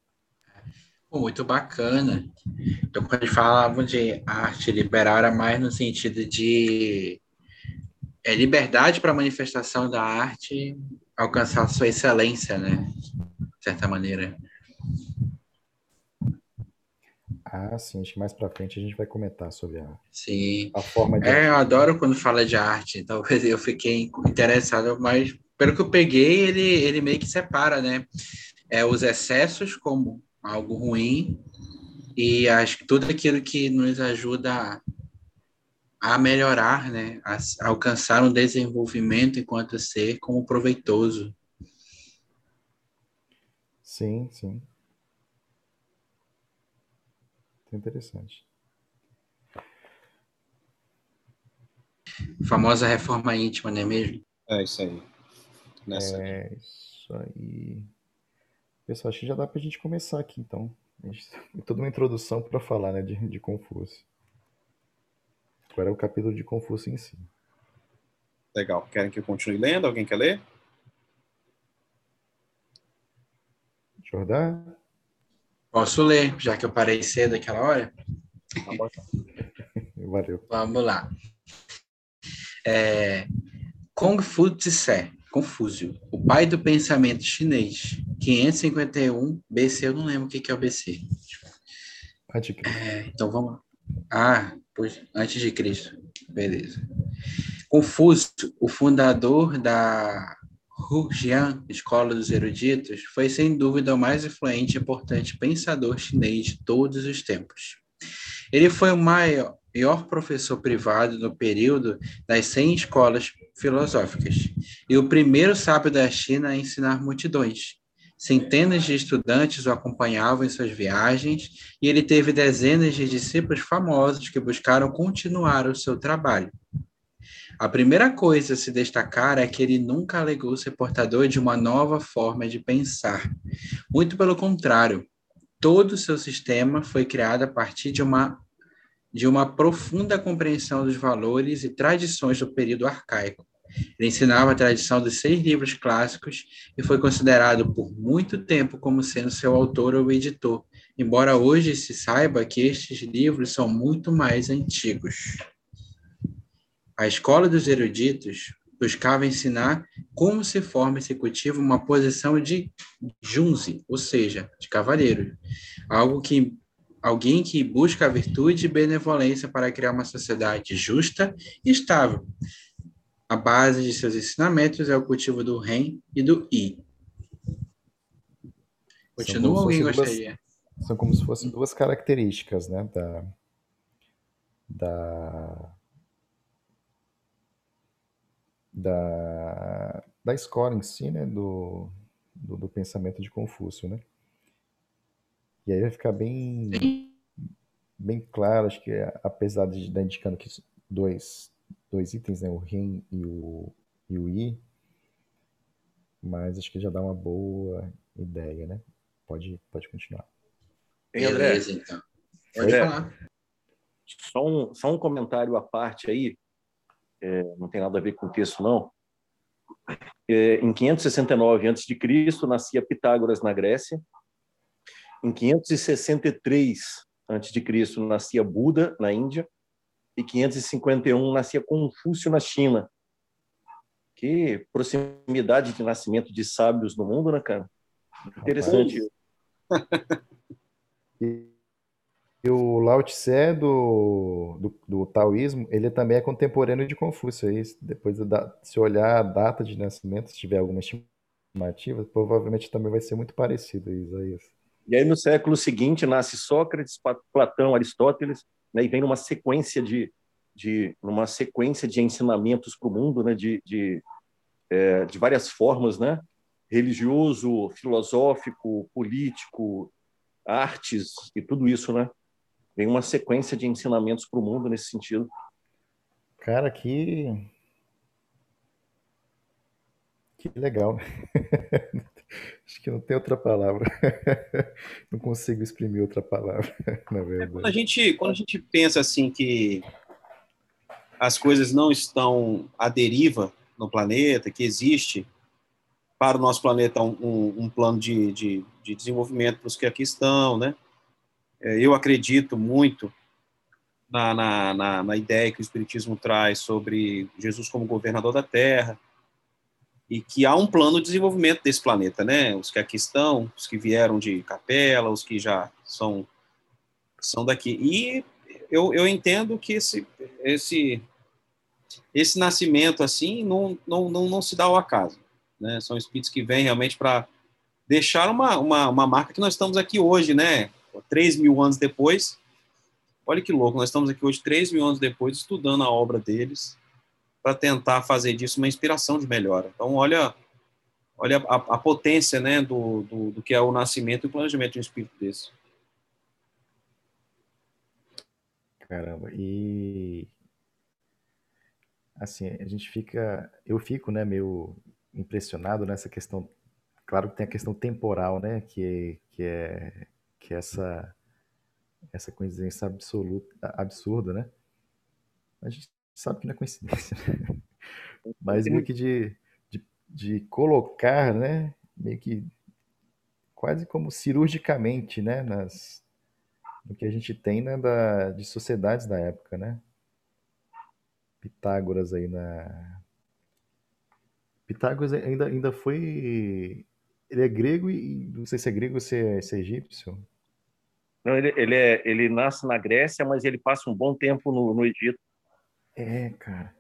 Muito bacana. Então, quando falavam de arte liberal, era mais no sentido de é, liberdade para manifestação da arte alcançar sua excelência, né? De certa maneira. Ah, sim, acho que mais para frente a gente vai comentar sobre a, sim. a forma de. É, eu adoro quando fala de arte, talvez eu fiquei interessado, mas pelo que eu peguei, ele, ele meio que separa, né? É, os excessos como algo ruim e acho que tudo aquilo que nos ajuda a, melhorar, né? A, alcançar um desenvolvimento enquanto ser como proveitoso. Sim, sim. Interessante. famosa reforma íntima, não é mesmo? É isso aí. Nessa é isso aí. Pessoal, acho que já dá para a gente começar aqui, então. Toda uma introdução para falar né, de, de Confúcio. Agora é o capítulo de Confúcio em si. Legal. Querem que eu continue lendo? Alguém quer ler? Jordão? Posso ler, já que eu parei cedo aquela hora? Tá Valeu. Vamos lá. É, Kung Fu Tse, Confúcio, o pai do pensamento chinês, 551 BC, eu não lembro o que é o BC. É, então vamos lá. Ah, pois, antes de Cristo. Beleza. Confúcio, o fundador da Hujian, Escola dos Eruditos, foi sem dúvida o mais influente e importante pensador chinês de todos os tempos. Ele foi o maior, maior professor privado no período das 100 escolas filosóficas e o primeiro sábio da China a ensinar multidões. Centenas de estudantes o acompanhavam em suas viagens e ele teve dezenas de discípulos famosos que buscaram continuar o seu trabalho. A primeira coisa a se destacar é que ele nunca alegou ser portador de uma nova forma de pensar. Muito pelo contrário, todo o seu sistema foi criado a partir de uma, de uma profunda compreensão dos valores e tradições do período arcaico. Ele ensinava a tradição dos seis livros clássicos e foi considerado por muito tempo como sendo seu autor ou editor, embora hoje se saiba que estes livros são muito mais antigos. A escola dos eruditos buscava ensinar como se forma executivo uma posição de junzi, ou seja, de cavaleiro, algo que alguém que busca a virtude e benevolência para criar uma sociedade justa e estável. A base de seus ensinamentos é o cultivo do REM e do I. Continua alguém gostaria? Duas, são como se fossem duas características, né, da, da da, da escola em si, né, do, do, do, pensamento de Confúcio, né? E aí vai ficar bem, bem claro, acho que apesar de estar indicando que dois, dois itens, né, o RIM e o, e o I, mas acho que já dá uma boa ideia, né? Pode, pode continuar. Beleza, então. Pode André, falar. Só um, só um comentário à parte aí é, não tem nada a ver com o texto, não. É, em 569 a.C., nascia Pitágoras na Grécia. Em 563 a.C., nascia Buda na Índia. E 551 nascia Confúcio na China. Que proximidade de nascimento de sábios no mundo, né, cara? Interessante. E o Lao Tse do, do, do, taoísmo, ele também é contemporâneo de Confúcio. Aí, depois, da, se olhar a data de nascimento, se tiver alguma estimativa, provavelmente também vai ser muito parecido, Isaías. E aí, no século seguinte, nasce Sócrates, Platão, Aristóteles, né, e vem numa sequência de, de, numa sequência de ensinamentos para o mundo, né, de, de, é, de várias formas, né, religioso, filosófico, político, artes e tudo isso, né? vem uma sequência de ensinamentos para o mundo nesse sentido. Cara, que. Que legal. Acho que não tem outra palavra. não consigo exprimir outra palavra, na verdade. Quando a gente, quando a gente pensa assim que as coisas não estão à deriva no planeta, que existe para o nosso planeta um, um, um plano de, de, de desenvolvimento para os que aqui estão, né? É, eu acredito muito na, na, na, na, ideia que o Espiritismo traz sobre Jesus como governador da Terra e que há um plano de desenvolvimento desse planeta, né? Os que aqui estão, os que vieram de Capela, os que já são são daqui. E eu, eu entendo que esse esse esse nascimento assim não não, não, não se dá ao acaso, né? São espíritos que vêm realmente para deixar uma, uma, uma marca que nós estamos aqui hoje, né? 3 mil anos depois. Olha que louco, nós estamos aqui hoje, 3 mil anos depois, estudando a obra deles para tentar fazer disso uma inspiração de melhora. Então, olha, olha a, a potência né, do, do, do, que é o nascimento e o planejamento de um espírito desse. Caramba, e assim, a gente fica, eu fico, né, meio impressionado nessa questão, claro que tem a questão temporal, né, que, que é que essa essa coincidência absoluta, absurda, né? A gente sabe que não é coincidência, né? mas meio que de, de, de, colocar, né? Meio que quase como cirurgicamente, né? Nas, no que a gente tem né, da, de sociedades da época, né? Pitágoras aí na Pitágoras ainda, ainda foi ele é grego e não sei se é grego ou se é, se é egípcio. Não, ele, ele, é, ele nasce na Grécia, mas ele passa um bom tempo no, no Egito. É, cara.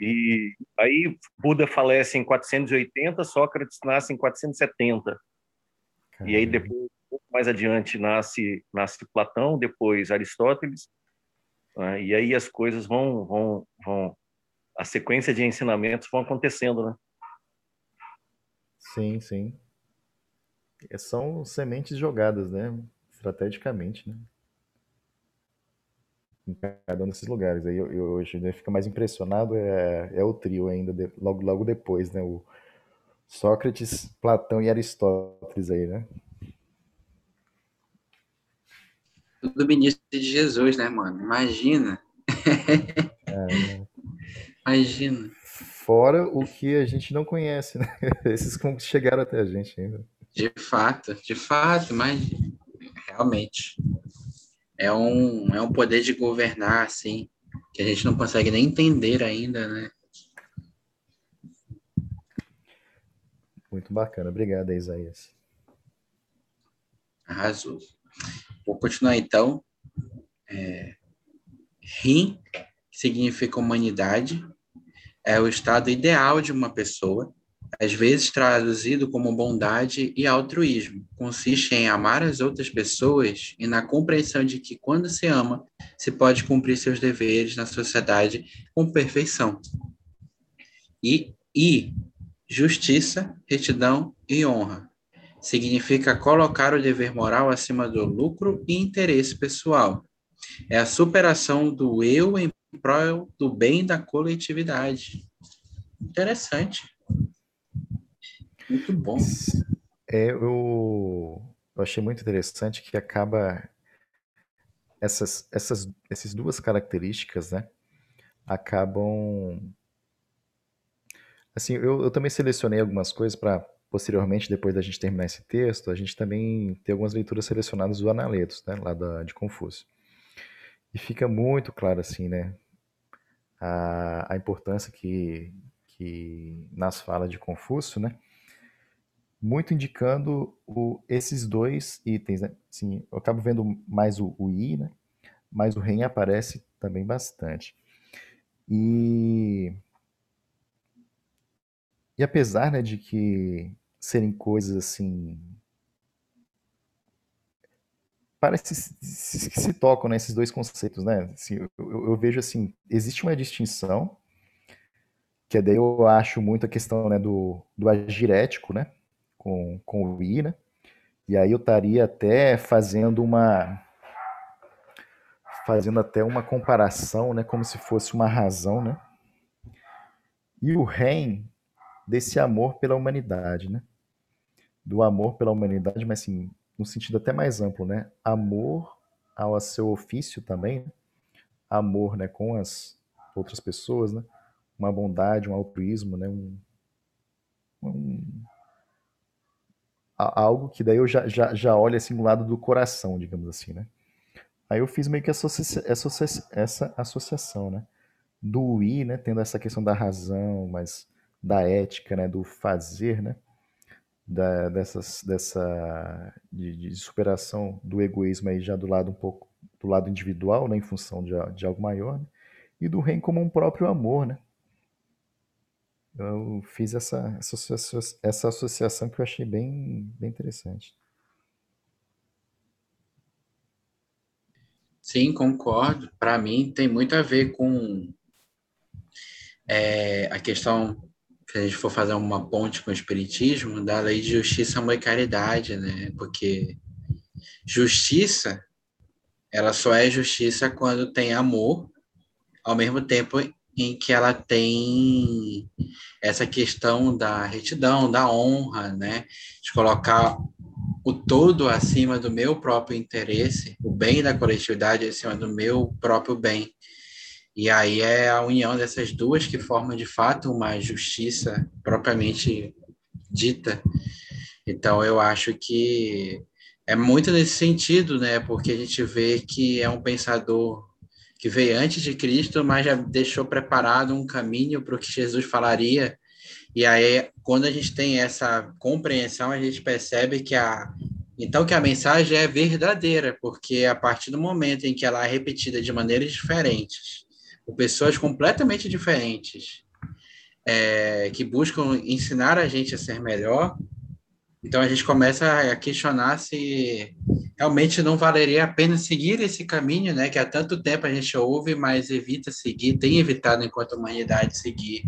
E aí Buda falece em 480, Sócrates nasce em 470. Caramba. E aí depois, um pouco mais adiante, nasce, nasce Platão, depois Aristóteles. Né? E aí as coisas vão, vão, vão... A sequência de ensinamentos vão acontecendo, né? Sim, sim. São sementes jogadas, né? estrategicamente, né? Em cada um desses lugares. Aí eu, eu hoje né, fica mais impressionado é, é o trio ainda, de, logo, logo depois, né? O Sócrates, Platão e Aristóteles aí, né? Tudo ministro de Jesus, né, mano? Imagina. É, Imagina. Fora o que a gente não conhece, né? Esses que chegaram até a gente ainda. De fato, de fato, mas realmente é um, é um poder de governar, assim, que a gente não consegue nem entender ainda, né? Muito bacana. Obrigado, Isaías. Arrasou. Vou continuar, então. É, Rim significa humanidade, é o estado ideal de uma pessoa, às vezes traduzido como bondade e altruísmo. Consiste em amar as outras pessoas e na compreensão de que, quando se ama, se pode cumprir seus deveres na sociedade com perfeição. E, e justiça, retidão e honra. Significa colocar o dever moral acima do lucro e interesse pessoal. É a superação do eu em prol do bem da coletividade. Interessante. Muito bom. É, eu, eu achei muito interessante que acaba essas, essas, essas duas características, né? Acabam. Assim, eu, eu também selecionei algumas coisas para posteriormente, depois da gente terminar esse texto, a gente também ter algumas leituras selecionadas do Analetos, né? Lá da, de Confúcio. E fica muito claro, assim, né? A, a importância que, que nas falas de Confúcio, né? Muito indicando o, esses dois itens, né? Sim, eu acabo vendo mais o, o I, né? Mas o REM aparece também bastante. E, e apesar né, de que serem coisas assim parece que se, tocam nesses né, dois conceitos, né? Assim, eu, eu, vejo assim, existe uma distinção, que daí eu acho muito a questão né, do, do agir ético, né? Com, com o I, né? E aí eu estaria até fazendo uma fazendo até uma comparação, né, como se fosse uma razão, né? E o REM desse amor pela humanidade, né? Do amor pela humanidade, mas assim, no sentido até mais amplo, né? Amor ao seu ofício também, né? amor, né, com as outras pessoas, né? Uma bondade, um altruísmo, né? Um, um algo que daí eu já, já, já olho assim do lado do coração, digamos assim, né? Aí eu fiz meio que associa associa essa associação, né? Do ir, né? Tendo essa questão da razão, mas da ética, né? Do fazer, né? da, dessas, dessa de, de, superação do egoísmo aí já do lado um pouco do lado individual, né, em função de, de algo maior, né, e do reino como um próprio amor, né? Eu fiz essa, essa, essa associação que eu achei bem, bem interessante. Sim, concordo. Para mim tem muito a ver com é, a questão se a gente for fazer uma ponte com o espiritismo, da lei de justiça, amor e caridade, né? Porque justiça, ela só é justiça quando tem amor, ao mesmo tempo em que ela tem essa questão da retidão, da honra, né? De colocar o todo acima do meu próprio interesse, o bem da coletividade acima do meu próprio bem. E aí é a união dessas duas que formam de fato uma justiça propriamente dita. Então eu acho que é muito nesse sentido, né? Porque a gente vê que é um pensador que veio antes de Cristo, mas já deixou preparado um caminho para o que Jesus falaria. E aí, quando a gente tem essa compreensão, a gente percebe que a então que a mensagem é verdadeira, porque a partir do momento em que ela é repetida de maneiras diferentes, com pessoas completamente diferentes, é, que buscam ensinar a gente a ser melhor. Então a gente começa a questionar se realmente não valeria a pena seguir esse caminho, né? Que há tanto tempo a gente ouve, mas evita seguir, tem evitado enquanto humanidade seguir.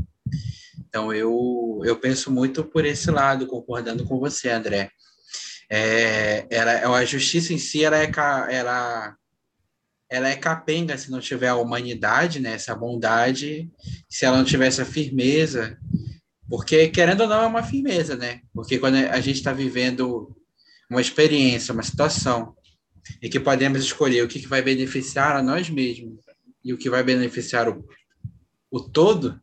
Então eu eu penso muito por esse lado, concordando com você, André. É, ela, a justiça em si ela é ela ela é capenga se não tiver a humanidade, né, essa bondade, se ela não tiver essa firmeza, porque querendo ou não é uma firmeza, né? Porque quando a gente está vivendo uma experiência, uma situação, e que podemos escolher o que, vai beneficiar a nós mesmos e o que vai beneficiar o, o todo,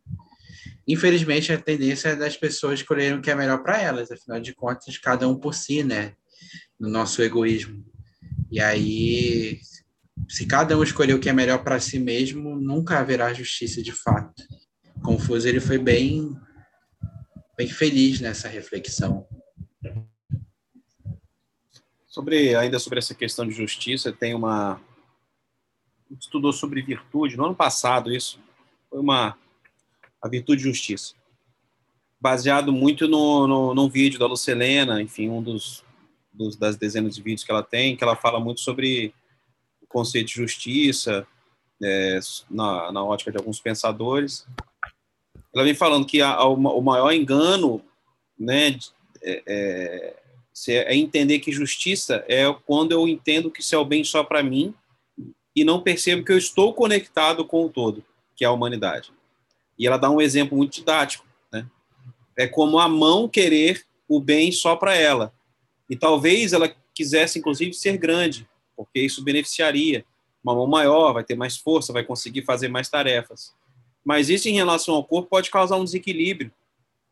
infelizmente a tendência é das pessoas escolherem o que é melhor para elas, afinal de contas, cada um por si, né? No nosso egoísmo. E aí, se cada um escolher o que é melhor para si mesmo, nunca haverá justiça de fato. Confuso ele foi bem bem feliz nessa reflexão. Sobre ainda sobre essa questão de justiça, tem uma estudou sobre virtude. No ano passado isso foi uma a virtude de justiça. Baseado muito no, no num vídeo da Lucelena, enfim um dos, dos das dezenas de vídeos que ela tem que ela fala muito sobre o conceito de justiça é, na, na ótica de alguns pensadores ela vem falando que a, a, o maior engano, né, é, é, é, entender que justiça é quando eu entendo que isso é o bem só para mim e não percebo que eu estou conectado com o todo, que é a humanidade. E ela dá um exemplo muito didático, né? É como a mão querer o bem só para ela. E talvez ela quisesse, inclusive, ser grande, porque isso beneficiaria. Uma mão maior, vai ter mais força, vai conseguir fazer mais tarefas. Mas isso em relação ao corpo pode causar um desequilíbrio.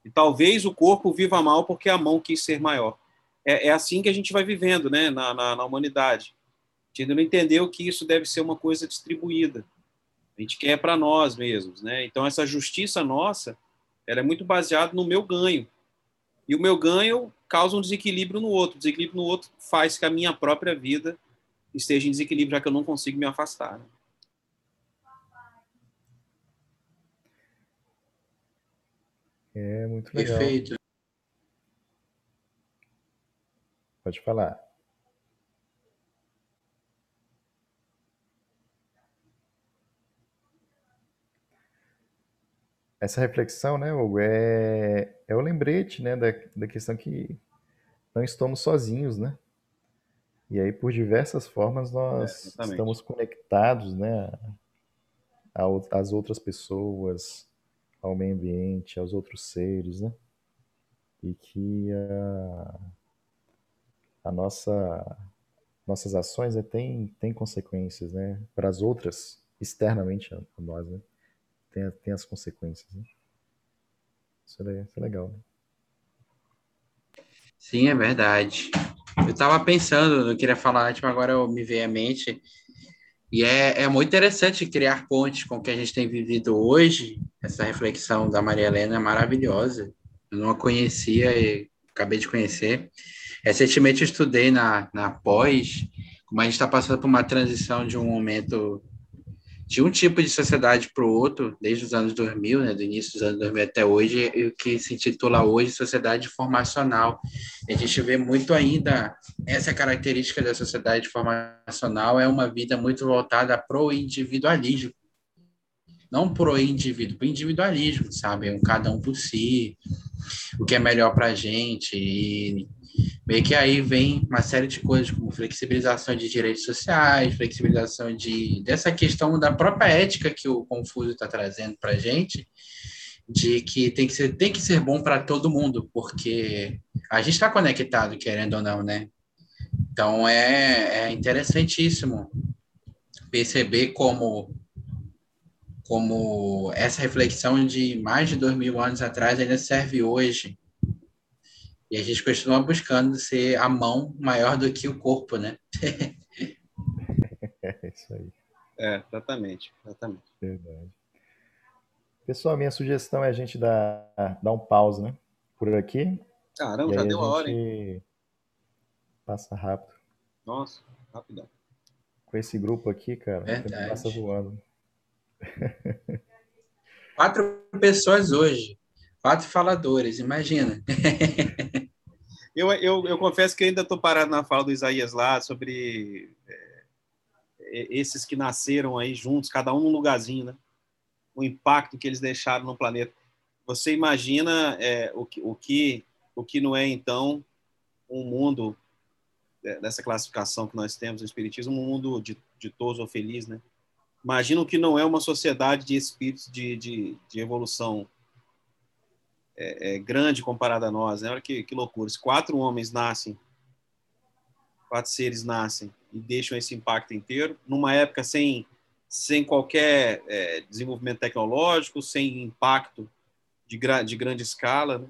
E talvez o corpo viva mal porque a mão quis ser maior. É, é assim que a gente vai vivendo né, na, na, na humanidade. A gente não entendeu que isso deve ser uma coisa distribuída. A gente quer para nós mesmos. Né? Então, essa justiça nossa ela é muito baseada no meu ganho. E o meu ganho causa um desequilíbrio no outro. O desequilíbrio no outro faz que a minha própria vida esteja em desequilíbrio, já que eu não consigo me afastar. Né? É muito legal. Perfeito. Pode falar. Essa reflexão, né, Hugo, é, é o lembrete, né, da, da questão que não estamos sozinhos, né? E aí, por diversas formas, nós é, estamos conectados, né, às outras pessoas, ao meio ambiente, aos outros seres, né? E que a, a nossa nossas ações né, têm tem consequências, né? Para as outras, externamente a, nós, né? Tem, tem as consequências, né? Isso é, isso é legal, né? Sim, é verdade. Eu estava pensando, não queria falar, tipo, agora eu me veio à mente e é, é muito interessante criar pontes com o que a gente tem vivido hoje. Essa reflexão da Maria Helena é maravilhosa. Eu não a conhecia e acabei de conhecer. Recentemente eu estudei na, na pós, como a gente está passando por uma transição de um momento de um tipo de sociedade para o outro, desde os anos 2000, né, do início dos anos 2000 até hoje, o que se intitula hoje sociedade formacional. A gente vê muito ainda essa característica da sociedade formacional é uma vida muito voltada para o individualismo, não pro indivíduo, pro individualismo, sabe? Um cada um por si, o que é melhor para a gente e meio que aí vem uma série de coisas como flexibilização de direitos sociais, flexibilização de dessa questão da própria ética que o Confuso está trazendo para a gente, de que tem que ser tem que ser bom para todo mundo, porque a gente está conectado, querendo ou não, né? Então é, é interessantíssimo perceber como como essa reflexão de mais de dois mil anos atrás ainda serve hoje e a gente continua buscando ser a mão maior do que o corpo, né? é isso aí. É, exatamente, exatamente. Verdade. Pessoal, minha sugestão é a gente dar, dar um pause, né? Por aqui. Caramba, já deu a, a hora, hein? Passa rápido. Nossa, rapidão. Com esse grupo aqui, cara, passa voando. Quatro pessoas hoje. Quatro faladores, imagina. eu, eu, eu confesso que ainda estou parado na fala do Isaías lá sobre é, esses que nasceram aí juntos, cada um num lugarzinho, né? O impacto que eles deixaram no planeta. Você imagina é, o, que, o, que, o que não é, então, um mundo, é, dessa classificação que nós temos no Espiritismo, um mundo ditoso ou feliz, né? Imagino que não é uma sociedade de espíritos de, de, de evolução é, é, grande comparada a nós, né? Olha que, que loucura. Se quatro homens nascem, quatro seres nascem e deixam esse impacto inteiro, numa época sem, sem qualquer é, desenvolvimento tecnológico, sem impacto de, gra, de grande escala, né?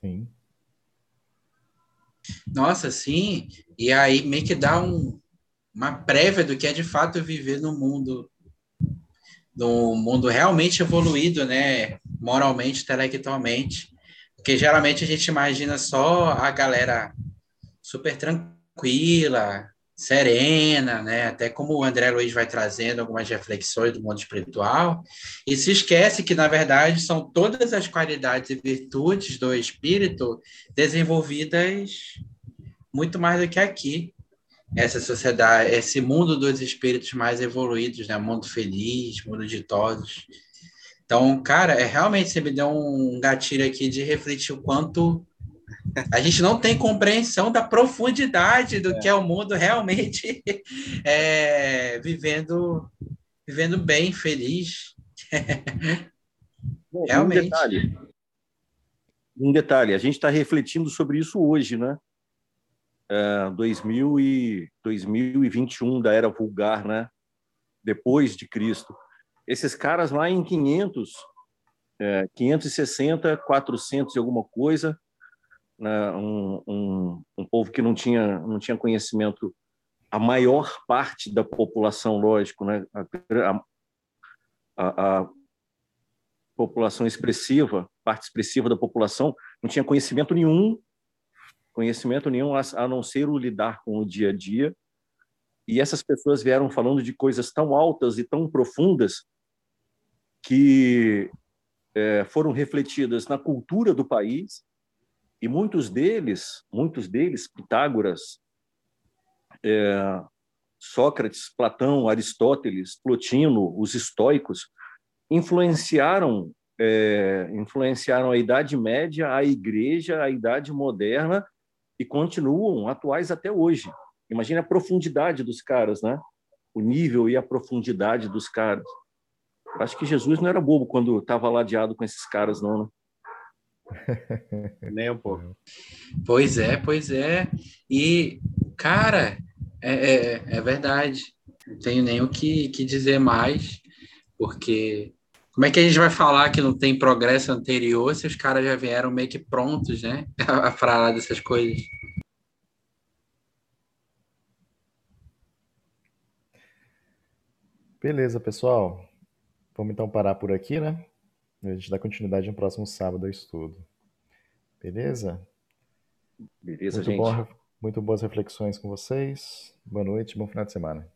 Sim. Nossa, sim. E aí meio que dá um, uma prévia do que é de fato viver no mundo num mundo realmente evoluído, né, moralmente, intelectualmente, porque geralmente a gente imagina só a galera super tranquila, serena, né, até como o André Luiz vai trazendo algumas reflexões do mundo espiritual, e se esquece que na verdade são todas as qualidades e virtudes do espírito desenvolvidas muito mais do que aqui essa sociedade, esse mundo dos espíritos mais evoluídos, né? Mundo feliz, mundo de todos. Então, cara, é realmente você me deu um gatilho aqui de refletir o quanto a gente não tem compreensão da profundidade do é. que é o mundo realmente é, vivendo vivendo bem, feliz. Bom, realmente. Um detalhe, um detalhe, a gente está refletindo sobre isso hoje, né? 2000 é, e 2021 da era vulgar, né? Depois de Cristo. Esses caras lá em 500, é, 560, 400 e alguma coisa, né? um, um, um povo que não tinha não tinha conhecimento a maior parte da população, lógico, né? A, a, a, população expressiva, parte expressiva da população, não tinha conhecimento nenhum conhecimento nenhum a não ser o lidar com o dia a dia. E essas pessoas vieram falando de coisas tão altas e tão profundas que é, foram refletidas na cultura do país e muitos deles, muitos deles, Pitágoras, é, Sócrates, Platão, Aristóteles, Plotino, os estoicos, influenciaram é, influenciaram a Idade Média, a Igreja, a Idade Moderna e continuam atuais até hoje. Imagina a profundidade dos caras, né? O nível e a profundidade dos caras. Acho que Jesus não era bobo quando estava ladeado com esses caras, não, né? Nem um pouco. Pois é, pois é. E, cara, é, é, é verdade. Não tenho nem o que, que dizer mais, porque como é que a gente vai falar que não tem progresso anterior se os caras já vieram meio que prontos, né? A falar dessas coisas. Beleza, pessoal. Vamos então parar por aqui, né? A gente dá continuidade no próximo sábado ao estudo. Beleza? Beleza, muito gente. Bom, muito boas reflexões com vocês. Boa noite, bom final de semana.